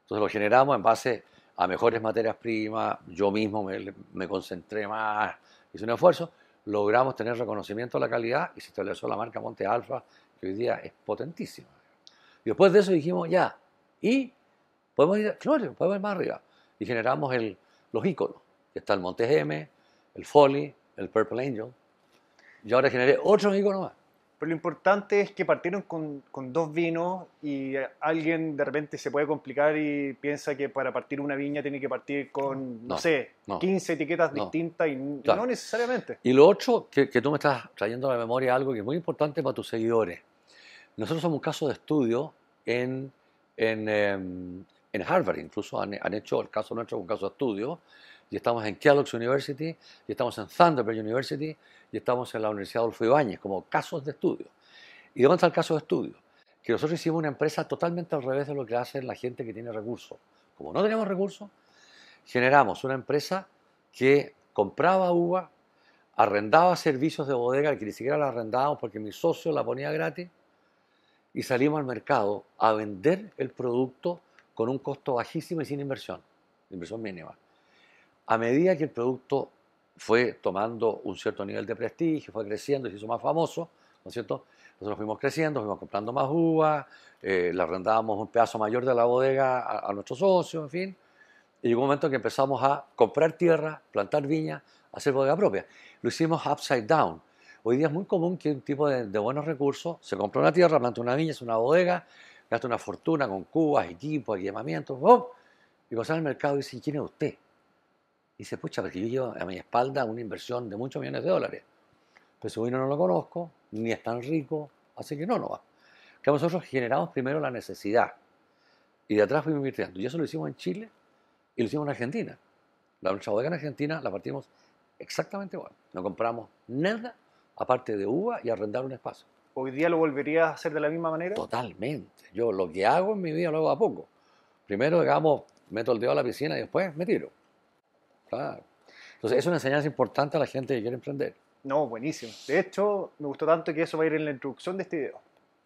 Entonces lo generamos en base a mejores materias primas, yo mismo me, me concentré más, hice un esfuerzo, logramos tener reconocimiento de la calidad y se estableció la marca Monte Alfa, que hoy día es potentísima. Y después de eso dijimos, ya, y podemos ir, claro, podemos ir más arriba. Y generamos el, los íconos, que está el Monte M, el Folly, el Purple Angel. Y ahora generé otros íconos más. Pero lo importante es que partieron con, con dos vinos y eh, alguien de repente se puede complicar y piensa que para partir una viña tiene que partir con, no, No, sé, no, 15 etiquetas no. distintas y Claro. no necesariamente. Y lo otro, que, que tú me estás trayendo a la memoria algo que es muy importante para tus seguidores. Nosotros somos un caso de estudio en, en, em, en Harvard, incluso han, han hecho el caso nuestro un caso de estudio y estamos en Kellogg's University, y estamos en Thunderbird University, y estamos en la Universidad Adolfo Ibáñez, como casos de estudio. ¿Y dónde está el caso de estudio? Que nosotros hicimos una empresa totalmente al revés de lo que hace la gente que tiene recursos. Como no tenemos recursos, generamos una empresa que compraba uva, arrendaba servicios de bodega, que ni siquiera la arrendábamos porque mi socio la ponía gratis, y salimos al mercado a vender el producto con un costo bajísimo y sin inversión, inversión mínima. A medida que el producto fue tomando un cierto nivel de prestigio, fue creciendo y se hizo más famoso, ¿no es cierto? Nosotros fuimos creciendo, fuimos comprando más uvas, eh, le arrendábamos un pedazo mayor de la bodega a, a nuestros socios, en fin. Y llegó un momento que empezamos a comprar tierra, plantar viña, hacer bodega propia. Lo hicimos upside down. Hoy día es muy común que un tipo de, de buenos recursos se compra una tierra, planta una viña, es una bodega, gasta una fortuna con cubas, equipos, equipamientos, ¡pum! y sale al mercado dice, ¿quién es usted? Y dice, pucha, porque yo llevo a mi espalda una inversión de muchos millones de dólares. Pero su vino no lo conozco, ni es tan rico, así que no, no va. Que nosotros generamos primero la necesidad y de atrás fuimos invirtiendo. Y eso lo hicimos en Chile y lo hicimos en Argentina. La nuestra bodega en Argentina la partimos exactamente igual. No compramos nada aparte de uva y arrendar un espacio. ¿Hoy día lo volverías a hacer de la misma manera? Totalmente. Yo lo que hago en mi vida lo hago a poco. Primero, digamos, meto el dedo a la piscina y después me tiro. Claro. Entonces, es una enseñanza importante a la gente que quiere emprender. No, buenísimo. De hecho, me gustó tanto que eso va a ir en la introducción de este video.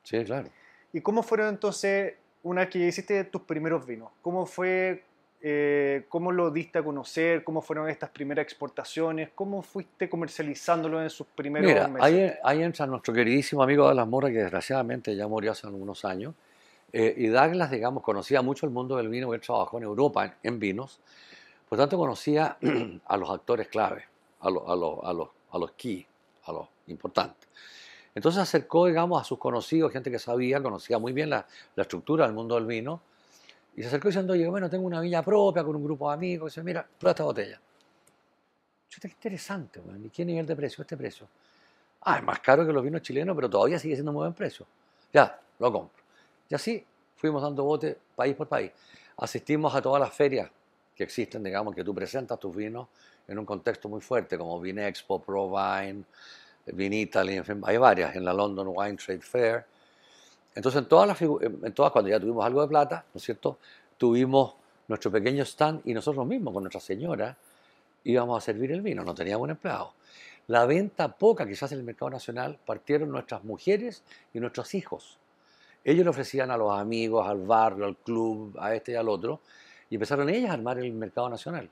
Sí, claro. ¿Y cómo fueron entonces, una vez que hiciste tus primeros vinos? ¿Cómo fue, eh, cómo lo diste a conocer? ¿Cómo fueron estas primeras exportaciones? ¿Cómo fuiste comercializándolo en sus primeros Mira, meses? ahí, ahí entra nuestro queridísimo amigo Douglas Mora, que desgraciadamente ya murió hace algunos años. Eh, y Douglas, digamos, conocía mucho el mundo del vino, él trabajó en Europa en, en vinos. Por tanto, conocía a los actores clave, a, los a, los a, los a los key, a los importantes. Entonces acercó, digamos, a sus conocidos, gente que sabía, conocía muy bien la, la estructura del mundo del vino, y se acercó diciendo, oye, bueno, tengo una viña propia con un grupo de amigos, y dice, mira, prueba esta botella. Chuta, qué interesante, weón. ¿Y qué nivel de precio? Este precio. Ah, es más caro que los vinos chilenos, pero todavía sigue siendo muy buen precio. Ya, lo compro. Y así fuimos dando bote país por país. Asistimos a todas las ferias que existen, digamos, que tú presentas tus vinos en un contexto muy fuerte, como Vinexpo, ProVine, Vinitaly, en fin, hay varias, en la London Wine Trade Fair. Entonces, en todas, las, en todas, cuando ya tuvimos algo de plata, ¿no es cierto? Tuvimos nuestro pequeño stand y nosotros mismos, con nuestra señora, íbamos a servir el vino, no teníamos un empleado. La venta poca que se hace en el mercado nacional partieron nuestras mujeres y nuestros hijos. Ellos le ofrecían a los amigos, al barrio, al club, a este y al otro, y empezaron ellas a armar el mercado nacional.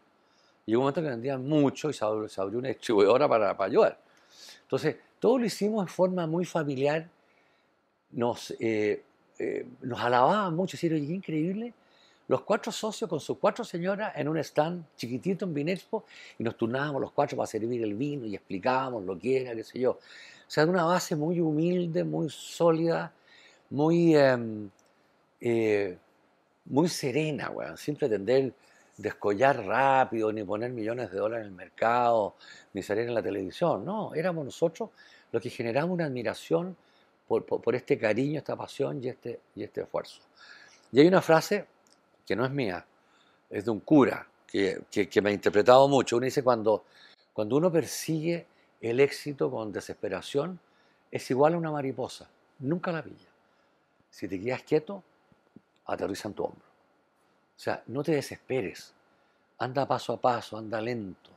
Y hubo un momento que vendían mucho y se abrió una distribuidora para, para ayudar. Entonces, todo lo hicimos en forma muy familiar. Nos, eh, eh, alababan mucho, qué increíble. Los cuatro socios con sus cuatro señoras en un stand chiquitito en Vinexpo y nos turnábamos los cuatro para servir el vino y explicábamos lo que era, qué sé yo. O sea, de una base muy humilde, muy sólida, muy, eh, eh, muy serena, weón, sin pretender descollar rápido, ni poner millones de dólares en el mercado, ni salir en la televisión. No, éramos nosotros los que generamos una admiración por, este cariño, esta pasión y este, y este esfuerzo. Y hay una frase que no es mía, es de un cura que, que, me ha interpretado mucho. Uno dice, cuando, cuando uno persigue el éxito con desesperación, es igual a una mariposa, nunca la pilla. Si te quedas quieto, aterriza en tu hombro. O sea, no te desesperes. Anda paso a paso, anda lento.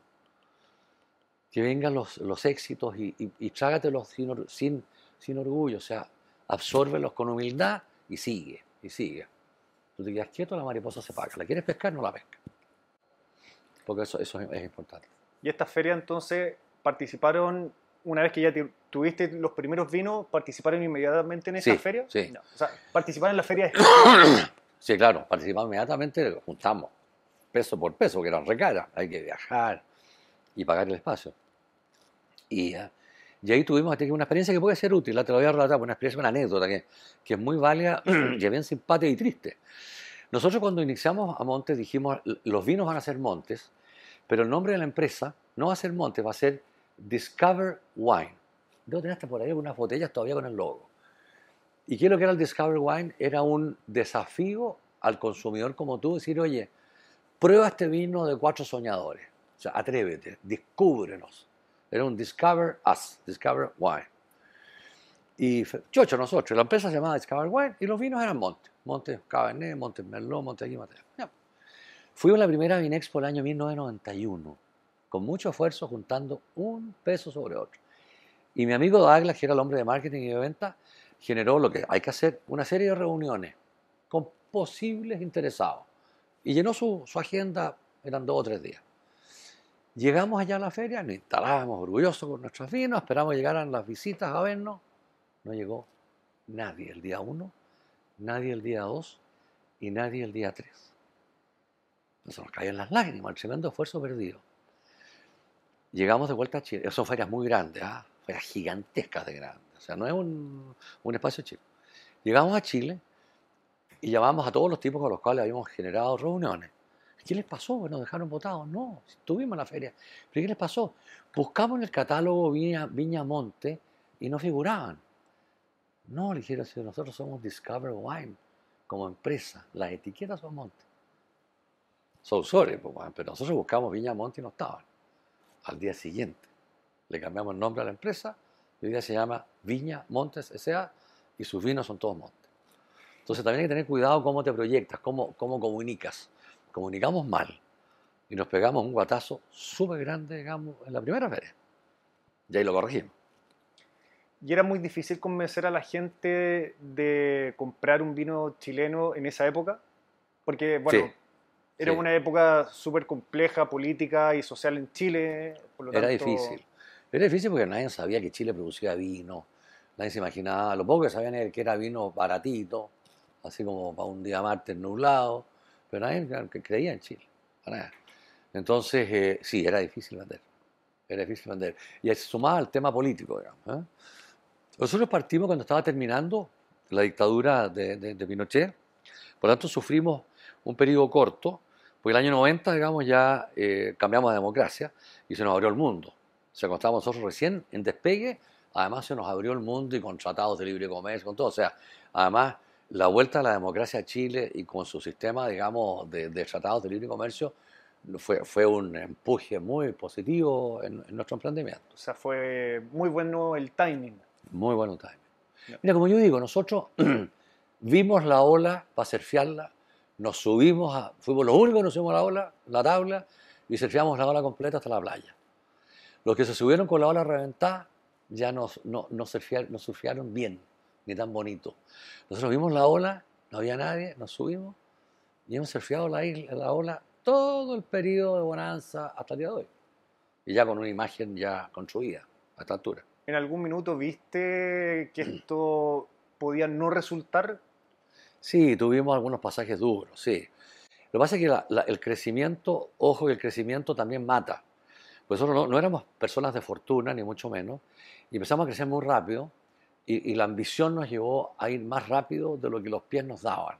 Que vengan los, los éxitos y, y, y trágatelos sin, sin orgullo. O sea, absórbelos con humildad y sigue, y sigue. Tú te quedas quieto, la mariposa se paga. ¿La quieres pescar? No la pesca. Porque eso, eso es, es importante. Y esta feria entonces participaron, una vez que ya te- tuviste los primeros vinos, ¿participaron inmediatamente en esta Sí, feria? sí. No. O sea, participaron en la feria de Sí, claro, participamos inmediatamente, juntamos peso por peso, que eran recaras, hay que viajar y pagar el espacio. Y, eh, y ahí tuvimos aquí una experiencia que puede ser útil, la te la voy a relatar, una experiencia, una anécdota que, que es muy válida y bien simpática y triste. Nosotros cuando iniciamos a Montes dijimos, "L- los vinos van a ser Montes, pero el nombre de la empresa no va a ser Montes, va a ser Discover Wine. Debo tener hasta por ahí algunas botellas todavía con el logo. ¿Y qué es lo que era el Discover Wine? Era un desafío al consumidor como tú, decir, oye, prueba este vino de cuatro soñadores. sea, atrévete, descúbrenos. Era un Discover Us, Discover Wine. Y chocho nosotros, la empresa se llamaba Discover Wine y los vinos eran Monte. Monte Cabernet, Monte Merlot, Monte. Ya. Fuimos a la primera Vinexpo el año 1991, con mucho esfuerzo juntando un peso sobre otro. Y mi amigo Douglas, que era el hombre de marketing y de venta, generó lo que hay que hacer, una serie de reuniones con posibles interesados. Y llenó su, su agenda, eran dos o tres días. Llegamos allá a la feria, nos instalábamos orgullosos con nuestros vinos, esperamos llegaran las visitas a vernos. No llegó nadie el día uno, nadie el día dos y nadie el día tres. Nos nos caían las lágrimas, el tremendo esfuerzo perdido. Llegamos de vuelta a Chile. Son ferias muy grandes, ¿ah? ferias gigantescas de grandes. O sea, no es un, un espacio chico. Llegamos a Chile y llamamos a todos los tipos con los cuales habíamos generado reuniones. ¿Qué les pasó? Nos dejaron votados. No, estuvimos en la feria. ¿Pero qué les pasó? Buscamos en el catálogo Viña, Viña Monte y no figuraban. No, le dijeron, si nosotros somos Discover Wine como empresa, las etiquetas son Monte. So sorry, pues, pero nosotros buscamos Viña Monte y no estaban. Al día siguiente le cambiamos el nombre a la empresa hoy día se llama Viña Montes S.A. y sus vinos son todos Monte. Entonces también hay que tener cuidado cómo te proyectas, cómo, cómo comunicas. Comunicamos mal y nos pegamos un guatazo súper grande, digamos, en la primera feria. Y ahí lo corregimos. Y era muy difícil convencer a la gente de comprar un vino chileno en esa época, porque, bueno, Sí, era sí. una época súper compleja, política y social en Chile. Por lo Era tanto, difícil. Era difícil porque nadie sabía que Chile producía vino. Nadie se imaginaba. Lo poco que sabían era que era vino baratito, así como para un día martes nublado. Pero nadie creía en Chile. para nada. Entonces, eh, sí, era difícil vender. Era difícil vender. Y se sumaba al tema político, digamos. ¿eh? Nosotros partimos cuando estaba terminando la dictadura de, de- de Pinochet. Por lo tanto, sufrimos un periodo corto, porque el año 90, digamos, ya eh, cambiamos de democracia y se nos abrió el mundo. O sea, cuando estábamos nosotros recién en despegue, además se nos abrió el mundo y con tratados de libre comercio, con todo. O sea, además, la vuelta a la democracia a Chile y con su sistema, digamos, de, de tratados de libre comercio fue, fue un empuje muy positivo en, en nuestro emprendimiento. O sea, fue muy bueno el timing. Muy buen timing. Ya. Mira, como yo digo, nosotros vimos la ola para surfearla, nos subimos, a, fuimos los únicos que nos subimos a la ola, la tabla, y surfeamos la ola completa hasta la playa. Los que se subieron con la ola reventada ya nos, no, no, surfearon, no surfearon bien, ni tan bonito. Nosotros vimos la ola, no había nadie, nos subimos y hemos surfeado la, isla, la ola todo el periodo de bonanza hasta el día de hoy. Y ya con una imagen ya construida a esta altura. ¿En algún minuto viste que esto podía no resultar? Sí, tuvimos algunos pasajes duros, sí. Lo que pasa es que la- la- el crecimiento, ojo que el crecimiento también mata. Pues nosotros no, no éramos personas de fortuna, ni mucho menos, y empezamos a crecer muy rápido, y, la ambición nos llevó a ir más rápido de lo que los pies nos daban.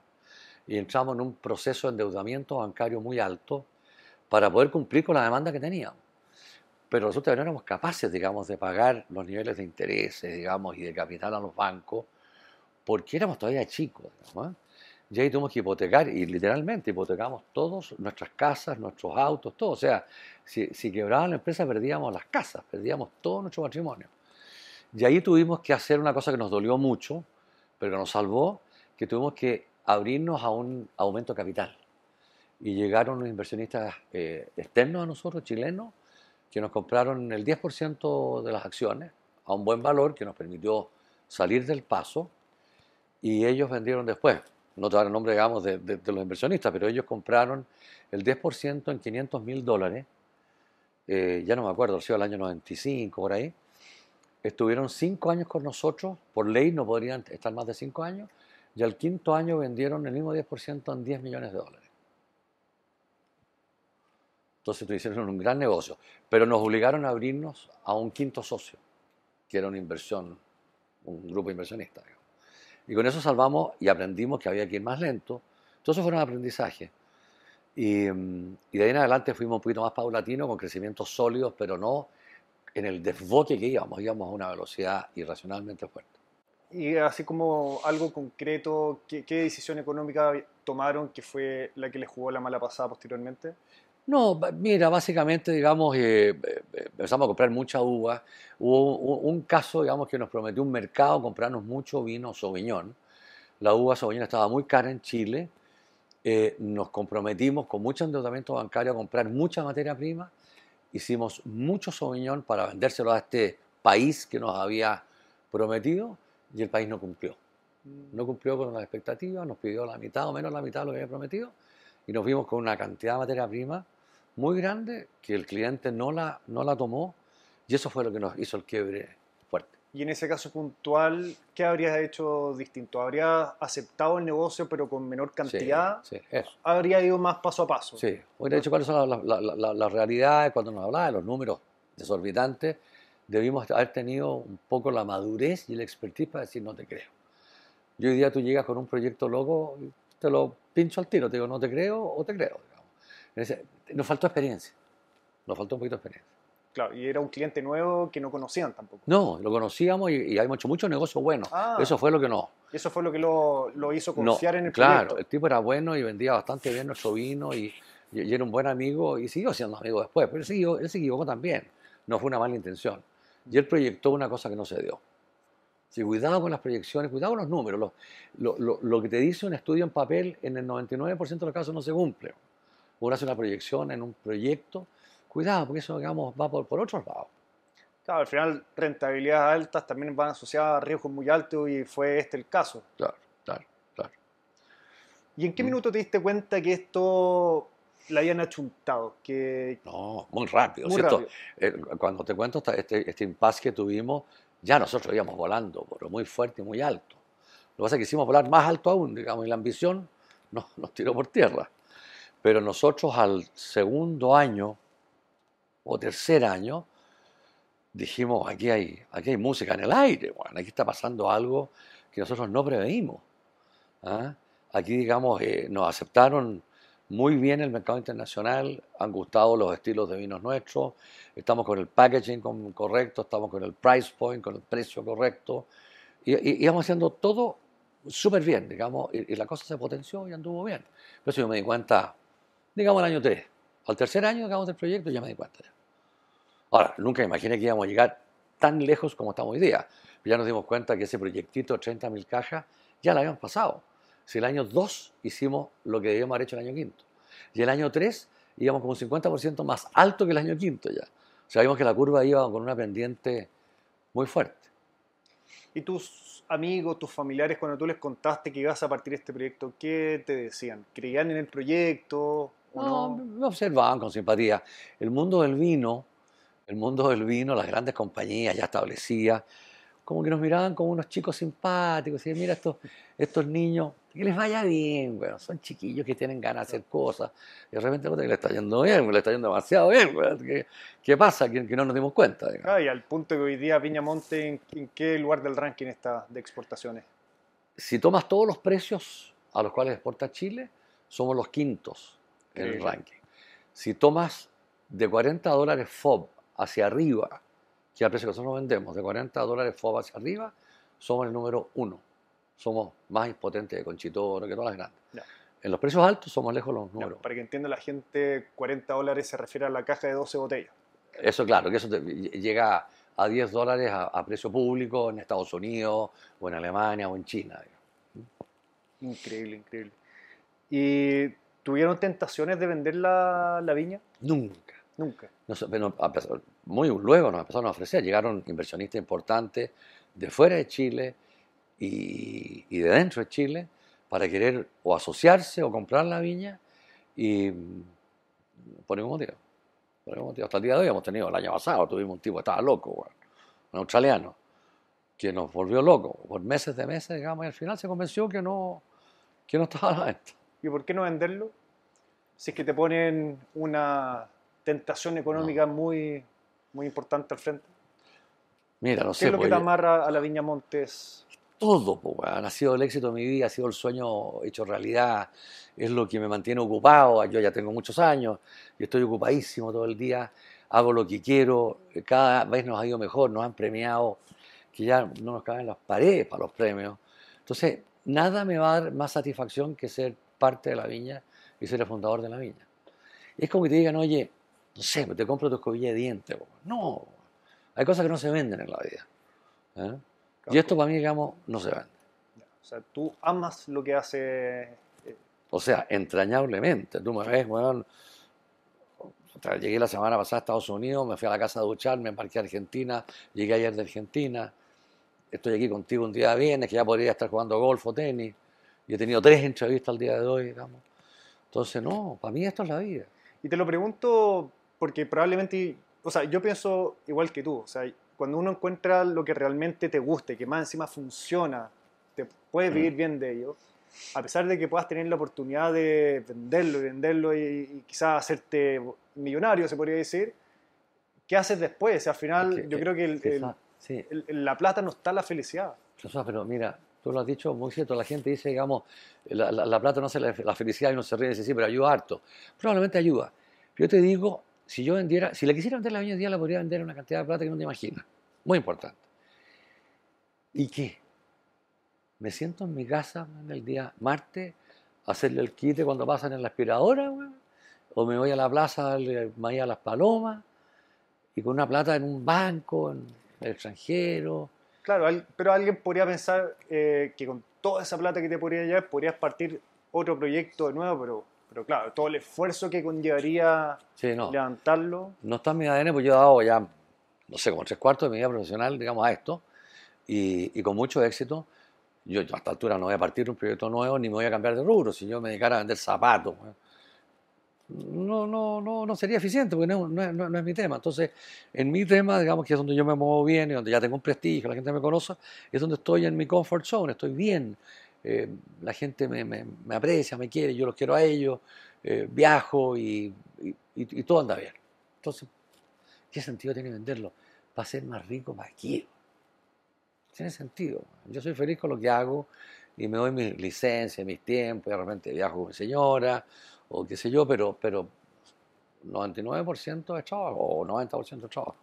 Y entramos en un proceso de endeudamiento bancario muy alto para poder cumplir con la demanda que teníamos. Pero nosotros no éramos capaces, digamos, de pagar los niveles de intereses, digamos, y de capital a los bancos, porque éramos todavía chicos. ¿eh? Y ahí tuvimos que hipotecar, y literalmente hipotecamos todos, nuestras casas, nuestros autos, todo. O sea, si, si quebraba la empresa perdíamos las casas, perdíamos todo nuestro patrimonio. Y ahí tuvimos que hacer una cosa que nos dolió mucho, pero que nos salvó, que tuvimos que abrirnos a un aumento capital. Y llegaron los inversionistas eh, externos a nosotros, chilenos, que nos compraron el 10% de las acciones a un buen valor que nos permitió salir del paso y ellos vendieron después. No te dar el nombre, digamos, de los inversionistas, pero ellos compraron el 10% en 500 mil dólares. eh, ya no me acuerdo, ha sido el año 95, por ahí. Estuvieron cinco años con nosotros, por ley no podrían estar más de cinco años, y al quinto año vendieron el mismo 10% en 10 millones de dólares. Entonces hicieron un gran negocio, pero nos obligaron a abrirnos a un quinto socio, que era una inversión, un grupo inversionista. Y con eso salvamos y aprendimos que había que ir más lento. Eso fueron aprendizajes. Y, mm, y de ahí en adelante fuimos un poquito más paulatinos, con crecimientos sólidos, pero no en el desboque que íbamos, íbamos a una velocidad irracionalmente fuerte. Y así como algo concreto, ¿qué, qué decisión económica tomaron que fue la que les jugó la mala pasada posteriormente? No, mira, básicamente, digamos, eh, eh, eh, empezamos a comprar mucha uva. Hubo un, un caso, digamos, que nos prometió un mercado comprarnos mucho vino Sauvignon. La uva Sauvignon estaba muy cara en Chile. Eh, nos comprometimos con mucho endeudamiento bancario a comprar mucha materia prima. Hicimos mucho Sauvignon para vendérselo a este país que nos había prometido y el país no cumplió. No cumplió con las expectativas, nos pidió la mitad o menos la mitad de lo que había prometido y nos vimos con una cantidad de materia prima muy grande que el cliente no la, no la tomó y eso fue lo que nos hizo el quiebre. Y en ese caso puntual, ¿qué habrías hecho distinto? ¿Habrías aceptado el negocio pero con menor cantidad? Sí, sí, eso. ¿Habría ido más paso a paso? Sí, hubiera dicho cuáles son las, realidades cuando nos hablaba de los números desorbitantes. Debimos haber tenido un poco la madurez y el expertise para decir no te creo. Y hoy día tú llegas con un proyecto loco, te lo pincho al tiro, te digo no te creo o te creo. digamos. Nos faltó experiencia, nos faltó un poquito de experiencia. Claro, y era un cliente nuevo que no conocían tampoco. No, lo conocíamos y, y hemos hecho muchos negocios buenos. Ah. Eso fue lo que nos, Eso fue lo que lo, lo hizo No, confiar en el claro, proyecto. el tipo era bueno y vendía bastante bien nuestro vino y, y- y era un buen amigo y siguió siendo amigo después, pero él, siguió, él se equivocó también, no fue una mala intención. Y él proyectó una cosa que no se dio. Sí, cuidado con las proyecciones, cuidado con los números. Lo, lo- lo- lo que te dice un estudio en papel, en el 99% de los casos no se cumple. Uno hace una proyección en un proyecto, cuidado, porque eso digamos, va por, por otros lados. Claro, al final rentabilidades altas también van asociadas a riesgos muy altos y fue este el caso. Claro, claro, claro. ¿Y en qué Mm. minuto te diste cuenta que esto la habían achuntado? Que No, muy rápido. muy ¿cierto? rápido. Eh, cuando te cuento este, este impasse que tuvimos, ya nosotros íbamos volando, pero muy fuerte y muy alto. Lo que pasa es que hicimos volar más alto aún, digamos, y la ambición nos, nos tiró por tierra. Pero nosotros al segundo año o tercer año dijimos, aquí hay, música en el aire, bueno, aquí está pasando algo que nosotros no preveímos. ¿ah? Aquí, digamos, eh, nos aceptaron muy bien el mercado internacional, han gustado los estilos de vinos nuestros, estamos con el packaging correcto, estamos con el price point, con el precio correcto, y, íbamos haciendo todo súper bien, digamos, y, la cosa se potenció y anduvo bien. Por eso yo me di cuenta, digamos, el año 3. Al tercer año, digamos, del proyecto ya me di cuenta. Ahora, nunca imaginé que íbamos a llegar tan lejos como estamos hoy día. Ya nos dimos cuenta que ese proyectito de 30.000 cajas ya lo habían pasado. Si el año 2 hicimos lo que debíamos haber hecho el año quinto. Y el año 3 íbamos como un 50% más alto que el año quinto ya. O sea, vimos que la curva iba con una pendiente muy fuerte. ¿Y tus amigos, tus familiares, cuando tú les contaste que ibas a partir de este proyecto, qué te decían? ¿Creían en el proyecto o No, no? me observaban con simpatía. El mundo del vino, el mundo del vino, las grandes compañías ya establecidas, como que nos miraban como unos chicos simpáticos. Y mira, estos, estos niños, que les vaya bien, bueno, son chiquillos que tienen ganas de hacer cosas. Y de repente que le está yendo bien, le está yendo demasiado bien. ¿Qué, qué pasa? Que, que no nos dimos cuenta. Ah, y al punto que hoy día Viñamonte, ¿en, en qué lugar del ranking está de exportaciones? Si tomas todos los precios a los cuales exporta Chile, somos los quintos en el ranking. Si tomas de 40 dólares FOB hacia arriba, que el precio que nosotros vendemos, de 40 dólares FOB hacia arriba, somos el número uno. Somos más potentes que Conchitoro, que todas las grandes. Ya. En los precios altos somos lejos los Ya, números. para que entienda la gente, 40 dólares se refiere a la caja de 12 botellas. Eso claro, que eso te- llega a 10 dólares a, a precio público en Estados Unidos, o en Alemania, o en China. Increíble, increíble. ¿Y tuvieron tentaciones de vender la, la viña? Nunca. Nunca. Muy luego nos empezaron a ofrecer, llegaron inversionistas importantes de fuera de Chile y, y de dentro de Chile para querer o asociarse o comprar la viña y mm, por ningún motivo. Por ningún motivo. Hasta el día de hoy hemos tenido, el año pasado tuvimos un tipo que estaba loco, un australiano, que nos volvió loco por meses de meses, digamos, y al final se convenció que no, que no estaba a la venta. ¿Y por qué no venderlo? Si es que te ponen una tentación económica muy, muy importante al frente. Mira, no ¿Qué sé, es lo que pues, te yo- amarra a la Viña Montes? todo, po, ha sido el éxito de mi vida, ha sido el sueño hecho realidad, es lo que me mantiene ocupado, yo ya tengo muchos años y estoy ocupadísimo todo el día, hago lo que quiero, cada vez nos ha ido mejor, nos han premiado, que ya no nos caben las paredes para los premios. Entonces, nada me va a dar más satisfacción que ser parte de la viña y ser el fundador de la viña. Y es como que te digan, oye, no sé, pues te compro tu escobilla de dientes. po. No, hay cosas que no se venden en la vida. ¿eh? Y esto para mí, digamos, no se vende. O sea, tú amas lo que hace... eh, O sea, entrañablemente. Tú me ves, weón. Llegué la semana pasada a Estados Unidos, me fui a la casa a duchar, me embarqué a Argentina, llegué ayer de Argentina. Estoy aquí contigo un día de viernes, que ya podría estar jugando golf o tenis. Y he tenido tres entrevistas al día de hoy, digamos. Entonces, no, para mí esto es la vida. Y te lo pregunto porque probablemente, o sea, yo pienso igual que tú, o sea, cuando uno encuentra lo que realmente te gusta y que más encima funciona, te puedes vivir bien de ello, a pesar de que puedas tener la oportunidad de venderlo y venderlo y, y quizás hacerte millonario, se podría decir, ¿qué haces después? O sea, al final Es que, yo creo que el- esa- sí, el- el- la plata no está en la felicidad. Pero mira, tú lo has dicho muy cierto. La gente dice, digamos, la, la- la plata no hace la, la felicidad y uno se ríe y dice, sí, pero ayuda harto. Probablemente ayuda. Yo te digo, si yo vendiera, si le quisiera vender la viña hoy día, la podría vender una cantidad de plata que no te imaginas. Muy importante. ¿Y qué? Me siento en mi casa en el día martes a hacerle el quite cuando pasan en la aspiradora, o me voy a la plaza a darle maíz a las palomas, y con una plata en un banco, en el extranjero. Claro, pero alguien podría pensar eh, que con toda esa plata que te podría llevar, podrías partir otro proyecto de nuevo, pero, pero claro, todo el esfuerzo que conllevaría Sí, no. levantarlo. no está en mi ADN, pues yo he dado ya, no sé, como tres cuartos de mi vida profesional, digamos, a esto, y, y con mucho éxito. Yo a esta altura no voy a partir un proyecto nuevo ni me voy a cambiar de rubro. Si yo me dedicara a vender zapatos, weón, no, no, no, no sería eficiente porque no, no- no es mi tema. Entonces, en mi tema, digamos que es donde yo me muevo bien y donde ya tengo un prestigio, la gente me conoce, es donde estoy en mi comfort zone, estoy bien. Eh, la gente me, aprecia, me quiere, yo los quiero a ellos, eh, viajo y, todo anda bien. Entonces, ¿qué sentido tiene venderlo? ¿Para ser más rico? ¿Para qué? Tiene sentido. Yo soy feliz con lo que hago y me doy mis licencias, mis tiempos, y de repente viajo con mi señora o qué sé yo, pero, pero 99% es trabajo o 90% es trabajo.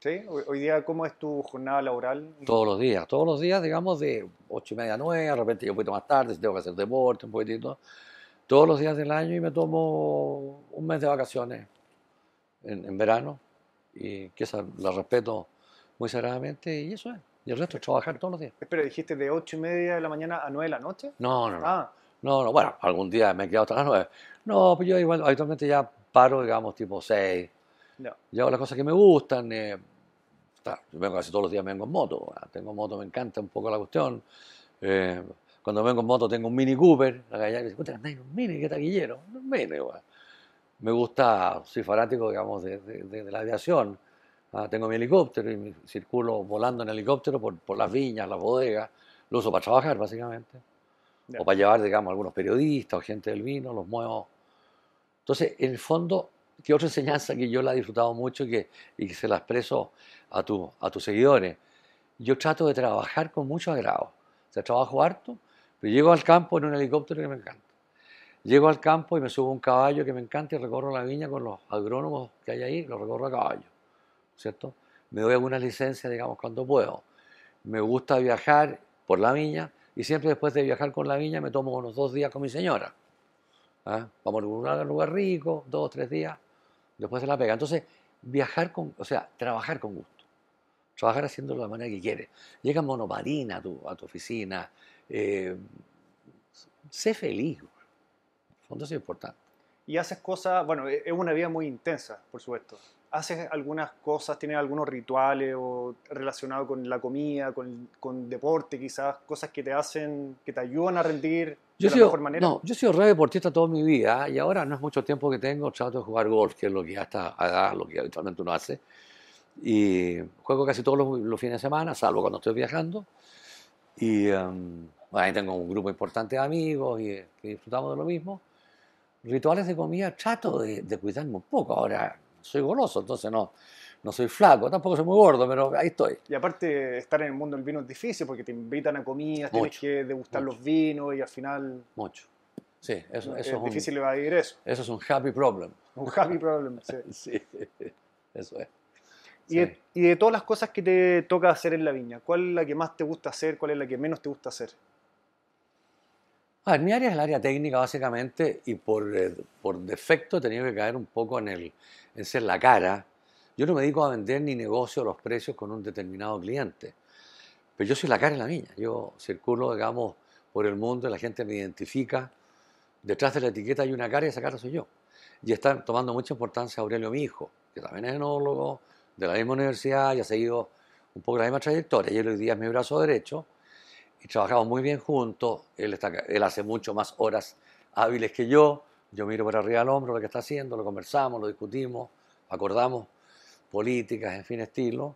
¿Sí? Hoy, día, ¿cómo es tu jornada laboral? Todos los días, todos los días, digamos, de 8 y media a 9, de repente yo un poquito más tarde, si tengo que hacer deporte, un poquitito. Todos los días del año y me tomo un mes de vacaciones en, en verano y que esa la respeto muy sagradamente y eso es. Y el resto es trabajar todos los días. Espera, dijiste de 8 y media de la mañana a 9 de la noche. No, no, no. Ah, No, no, bueno, algún día me he quedado hasta las 9. No, pues yo igual, habitualmente ya paro, digamos, tipo 6. Ya. Yo hago las cosas que me gustan. eh, está, yo vengo casi todos los días, me vengo en moto. ah, Tengo moto, me encanta un poco la cuestión. Eh, cuando vengo en moto tengo un Mini Cooper. La galla dice, "Puta, andáis un Mini, qué taquillero. Un Mini, weón". Me gusta, soy fanático, digamos, de, de- de- de la aviación. Ah, tengo mi helicóptero y me circulo volando en helicóptero por, por las viñas, las bodegas. Lo uso para trabajar, básicamente. O para llevar, digamos, algunos periodistas o gente del vino, los muevo. Entonces, en el fondo, que otra enseñanza que yo la he disfrutado mucho y que, y que se la expreso a, tu, a tus seguidores. Yo trato de trabajar con mucho agrado. O sea, trabajo harto, pero llego al campo en un helicóptero que me encanta. Llego al campo y me subo a un caballo que me encanta y recorro la viña con los agrónomos que hay ahí, los recorro a caballo. ¿Cierto? Me doy algunas licencias, digamos, cuando puedo. Me gusta viajar por la viña y siempre después de viajar con la viña me tomo unos dos días con mi señora. ¿Ah? Vamos a un lugar rico, dos tres días, después de la pega. Entonces, viajar con, o sea, trabajar con gusto. Trabajar haciéndolo de la manera que quieres. Llega en monoparina a tu, a tu oficina. eh, sé feliz. En el fondo es importante. Y haces cosas, bueno, es una vida muy intensa, por supuesto. ¿Haces algunas cosas, tienes algunos rituales o relacionados con la comida, con, con deporte quizás, cosas que te hacen, que te ayudan a rendir Yo de la sido, mejor manera? no, yo he sido re deportista toda mi vida ¿eh? y ahora no es mucho tiempo que tengo, trato de jugar golf, que es lo que ya está a edad, lo que habitualmente uno hace. Y juego casi todos los, los fines de semana, salvo cuando estoy viajando. Y bueno, ahí tengo un grupo importante de amigos y que disfrutamos de lo mismo. Rituales de comida, trato de, de cuidarme un poco. Ahora soy goloso, entonces no, no soy flaco, tampoco soy muy gordo, pero ahí estoy. Y aparte, estar en el mundo del vino es difícil porque te invitan a comidas, tienes que degustar mucho. los vinos y al final Mucho. Sí, eso, es, eso, es, un, difícil evadir eso. eso es un happy problem. Un happy problem. sí. Sí, eso es. Y, de, y de todas las cosas que te toca hacer en la viña, ¿cuál es la que más te gusta hacer? ¿Cuál es la que menos te gusta hacer? A ver, mi área es el área técnica básicamente y por, eh, por defecto he tenido que caer un poco en, el, en ser la cara. Yo no me dedico a vender ni negocio los precios con un determinado cliente, pero yo soy la cara en la viña. Yo circulo, digamos, por el mundo y la gente me identifica. Detrás de la etiqueta hay una cara y esa cara soy yo. Y está tomando mucha importancia Aurelio, mi hijo, que también es enólogo, de la misma universidad y ha seguido un poco la misma trayectoria. Y él hoy día es mi brazo derecho y trabajamos muy bien juntos. Él, está, él hace mucho más horas hábiles que yo. Yo miro por arriba del hombro lo que está haciendo, lo conversamos, lo discutimos, acordamos políticas, en fin, estilo.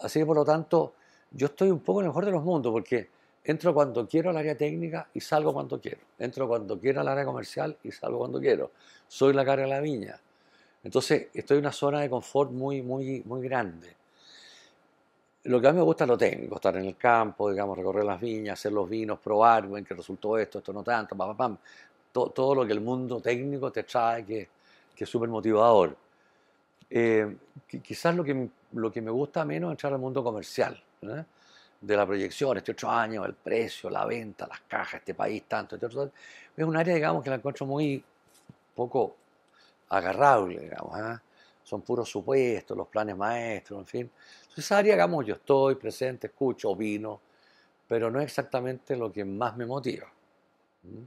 Así que por lo tanto, yo estoy un poco en el mejor de los mundos porque entro cuando quiero al área técnica y salgo cuando quiero. Entro cuando quiero al área comercial y salgo cuando quiero. Soy la cara de la viña. Entonces, estoy en una zona de confort muy, muy, muy grande. Lo que a mí me gusta es lo técnico, estar en el campo, digamos, recorrer las viñas, hacer los vinos, probar, ven que resultó esto, esto no tanto, pam, pam, Todo, todo, lo que el mundo técnico te trae, que, es súper motivador. Eh, quizás lo que, lo que me gusta menos es entrar al mundo comercial, ¿eh? de la proyección, este otro año, el precio, la venta, las cajas, este país, tanto, este es un área, digamos, que la encuentro muy poco agarrable, digamos. ¿eh? Son puros supuestos, los planes maestros, en fin. Entonces, esa área, digamos, yo estoy presente, escucho, opino, pero no es exactamente lo que más me motiva. ¿Mm?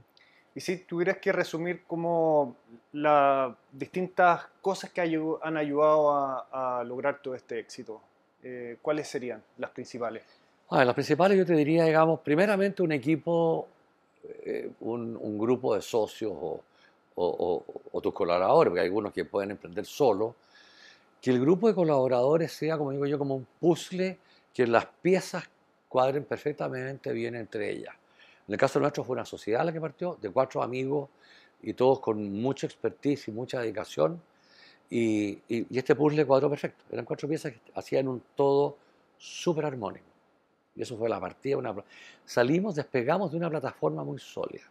Y si tuvieras que resumir como las distintas cosas que han ayudado a, lograr todo este éxito, eh, ¿cuáles serían las principales? las principales yo te diría, digamos, primeramente un equipo, eh, un, un, grupo de socios o, o, tus colaboradores, porque hay algunos que pueden emprender solo, que el grupo de colaboradores sea, como digo yo, como un puzzle, que las piezas cuadren perfectamente bien entre ellas. En el caso nuestro fue una sociedad la que partió, de cuatro amigos y todos con mucha expertise y mucha dedicación. Y, y, este puzzle cuadró perfecto. Eran cuatro piezas que hacían un todo súper armónico. Y eso fue la partida. Una... Salimos, despegamos de una plataforma muy sólida.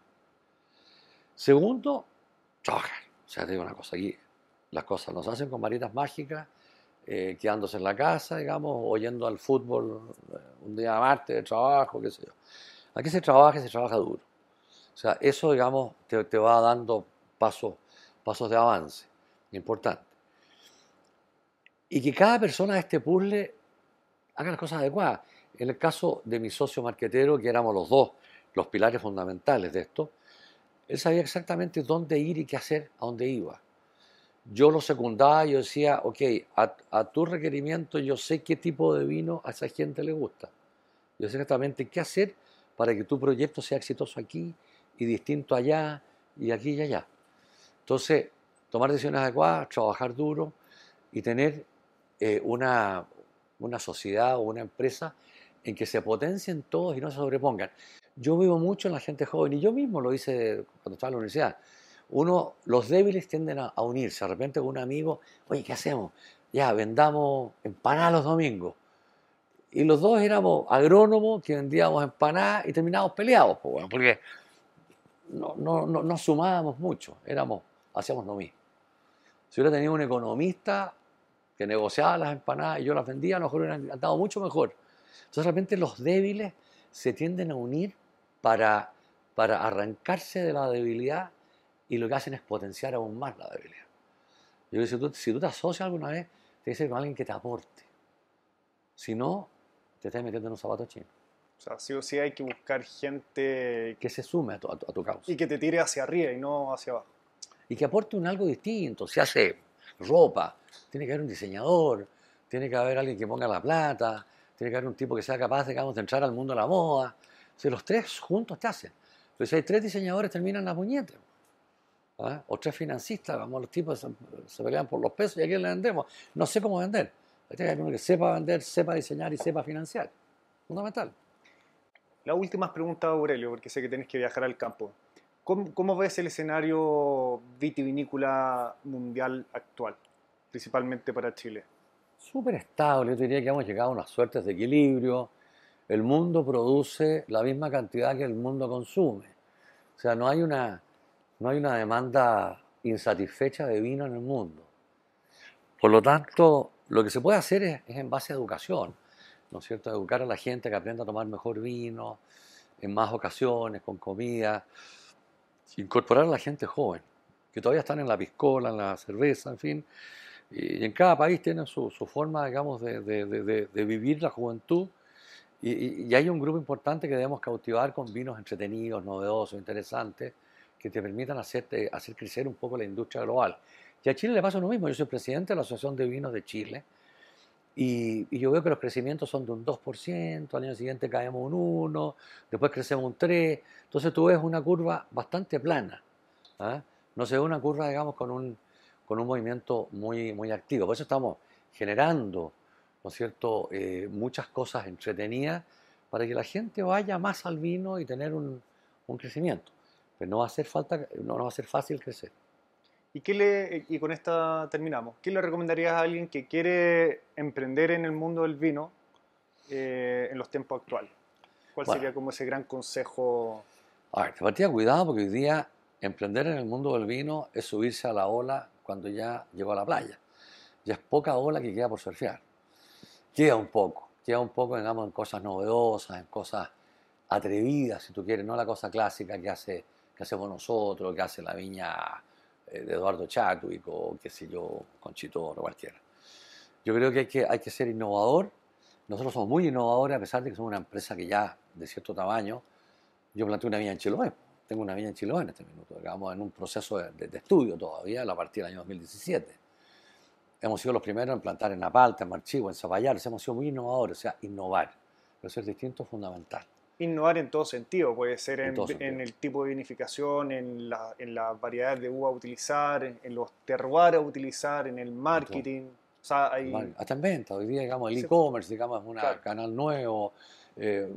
Segundo, trabajar. O sea, te digo una cosa, aquí las cosas no se hacen con varitas mágicas, eh, quedándose en la casa, digamos, oyendo al fútbol eh, un día martes de trabajo, qué sé yo. Aquí se trabaja y se trabaja duro. O sea, eso, digamos, te, te va dando pasos, pasos de avance, importante. Y que cada persona de este puzzle haga las cosas adecuadas. En el caso de mi socio marquetero, que éramos los dos, los pilares fundamentales de esto, él sabía exactamente dónde ir y qué hacer, a dónde iba. Yo lo secundaba, yo decía, ok, a, tu requerimiento yo sé qué tipo de vino a esa gente le gusta. Yo sé exactamente qué hacer para que tu proyecto sea exitoso aquí y distinto allá y aquí y allá. Entonces, tomar decisiones adecuadas, trabajar duro y tener eh, una, una sociedad o una empresa en que se potencien todos y no se sobrepongan yo vivo mucho en la gente joven y yo mismo lo hice cuando estaba en la universidad. Uno, los débiles tienden a, unirse. De repente con un amigo, oye, ¿qué hacemos? Ya, vendamos empanadas los domingos. Y los dos éramos agrónomos que vendíamos empanadas y terminábamos peleados, porque no, no, no, no, sumábamos mucho, éramos, hacíamos lo mismo. Si hubiera tenido un economista que negociaba las empanadas y yo las vendía, a lo mejor hubieran andado mucho mejor. Entonces, de repente, los débiles se tienden a unir para, para arrancarse de la debilidad y lo que hacen es potenciar aún más la debilidad. Yo digo, si tú, si tú te asocias alguna vez, te que con alguien que te aporte. Si no, te estás metiendo en un zapato chino. O sea, sí o sí hay que buscar gente... Que se sume a tu, a tu, causa. Y que te tire hacia arriba y no hacia abajo. Y que aporte un algo distinto. Si hace ropa, tiene que haber un diseñador, tiene que haber alguien que ponga la plata, tiene que haber un tipo que sea capaz de, digamos, de entrar al mundo de la moda, si los tres juntos te hacen. Entonces, si hay tres diseñadores, terminan la puñete. ¿Ah? O tres financistas, vamos, los tipos se, pelean por los pesos y a quién le vendemos. No sé cómo vender. Hay que uno que sepa vender, sepa diseñar y sepa financiar. Fundamental. La última pregunta, Aurelio, porque sé que tienes que viajar al campo. ¿Cómo, ¿Cómo, ves el escenario vitivinícola mundial actual, principalmente para Chile? Súper estable, yo diría que hemos llegado a unas suertes de equilibrio el mundo produce la misma cantidad que el mundo consume. O sea, no hay una, no hay una demanda insatisfecha de vino en el mundo. Por lo tanto, lo que se puede hacer es, en base a educación, ¿no es cierto? Educar a la gente que aprenda a tomar mejor vino, en más ocasiones, con comida, incorporar a la gente joven, que todavía están en la piscola, en la cerveza, en fin. Y, en cada país tienen su, forma, digamos, de, vivir la juventud. Y, y, hay un grupo importante que debemos cautivar con vinos entretenidos, novedosos, interesantes, que te permitan hacerte, hacer crecer un poco la industria global. Y a Chile le pasa lo mismo. Yo soy presidente de la Asociación de Vinos de Chile y, yo veo que los crecimientos son de un 2%, al año siguiente caemos un 1%, después crecemos un 3%. Entonces tú ves una curva bastante plana. ¿ah? No se ve una curva, digamos, con un, con un movimiento muy, muy activo. Por eso estamos generando, ¿no es cierto?, eh, muchas cosas entretenidas para que la gente vaya más al vino y tener un, un crecimiento. Pero no va a ser falta, no, no va a ser fácil crecer. ¿Y, qué le, y con esta terminamos. ¿Qué le recomendarías a alguien que quiere emprender en el mundo del vino eh, en los tiempos actuales? ¿Cuál bueno, sería como ese gran consejo? A ver, te partía cuidado porque hoy día emprender en el mundo del vino es subirse a la ola cuando ya llegó a la playa. Ya es poca ola que queda por surfear. Queda un poco, queda un poco, digamos, en cosas novedosas, en cosas atrevidas, si tú quieres, no la cosa clásica que, hace, que hacemos nosotros, que hace la viña eh, de Eduardo Chadwick o qué sé yo, Conchitor o cualquiera. Yo creo que hay, que hay que ser innovador. Nosotros somos muy innovadores a pesar de que somos una empresa que ya de cierto tamaño. Yo planteé una viña en Chiloé. Tengo una viña en Chiloé en este minuto. Digamos, en un proceso de, estudio todavía, a partir del año 2017. Hemos sido los primeros en plantar en Napalta, en Marchivo, en Zapallar. Hemos sido muy innovadores, o sea, innovar. Pero distinto es fundamental innovar en todo sentido, puede ser en, en, en el tipo de vinificación, en la, en la variedad de uva a utilizar, en, en, los terroirs a utilizar, en el marketing. O sea, hay... Hasta en venta, hoy día digamos el e-commerce, digamos, es un claro. canal nuevo, eh,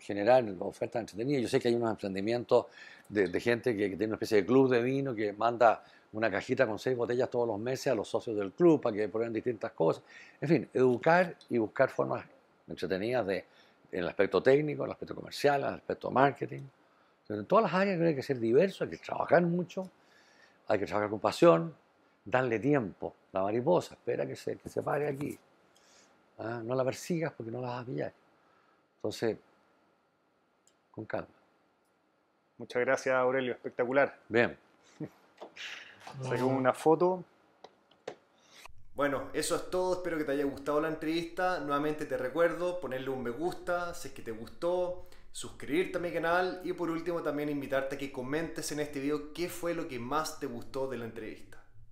generar ofertas entretenidas. Yo sé que hay unos emprendimientos de, de gente que, que, tiene una especie de club de vino que manda una cajita con seis botellas todos los meses a los socios del club para que prueben distintas cosas. En fin, educar y buscar formas entretenidas de en el aspecto técnico, en el aspecto comercial, en el aspecto marketing. Entonces, en todas las áreas hay que ser diverso, hay que trabajar mucho, hay que trabajar con pasión, darle tiempo. La mariposa espera que se, que se pare aquí. ¿Ah? No la persigas porque no la vas a pillar. Entonces, con calma. Muchas gracias, Aurelio. Espectacular. Bien. Saqué una foto. Bueno, eso es todo. Espero que te haya gustado la entrevista. Nuevamente te recuerdo ponerle un me gusta si es que te gustó, suscribirte a mi canal y por último también invitarte a que comentes en este video qué fue lo que más te gustó de la entrevista.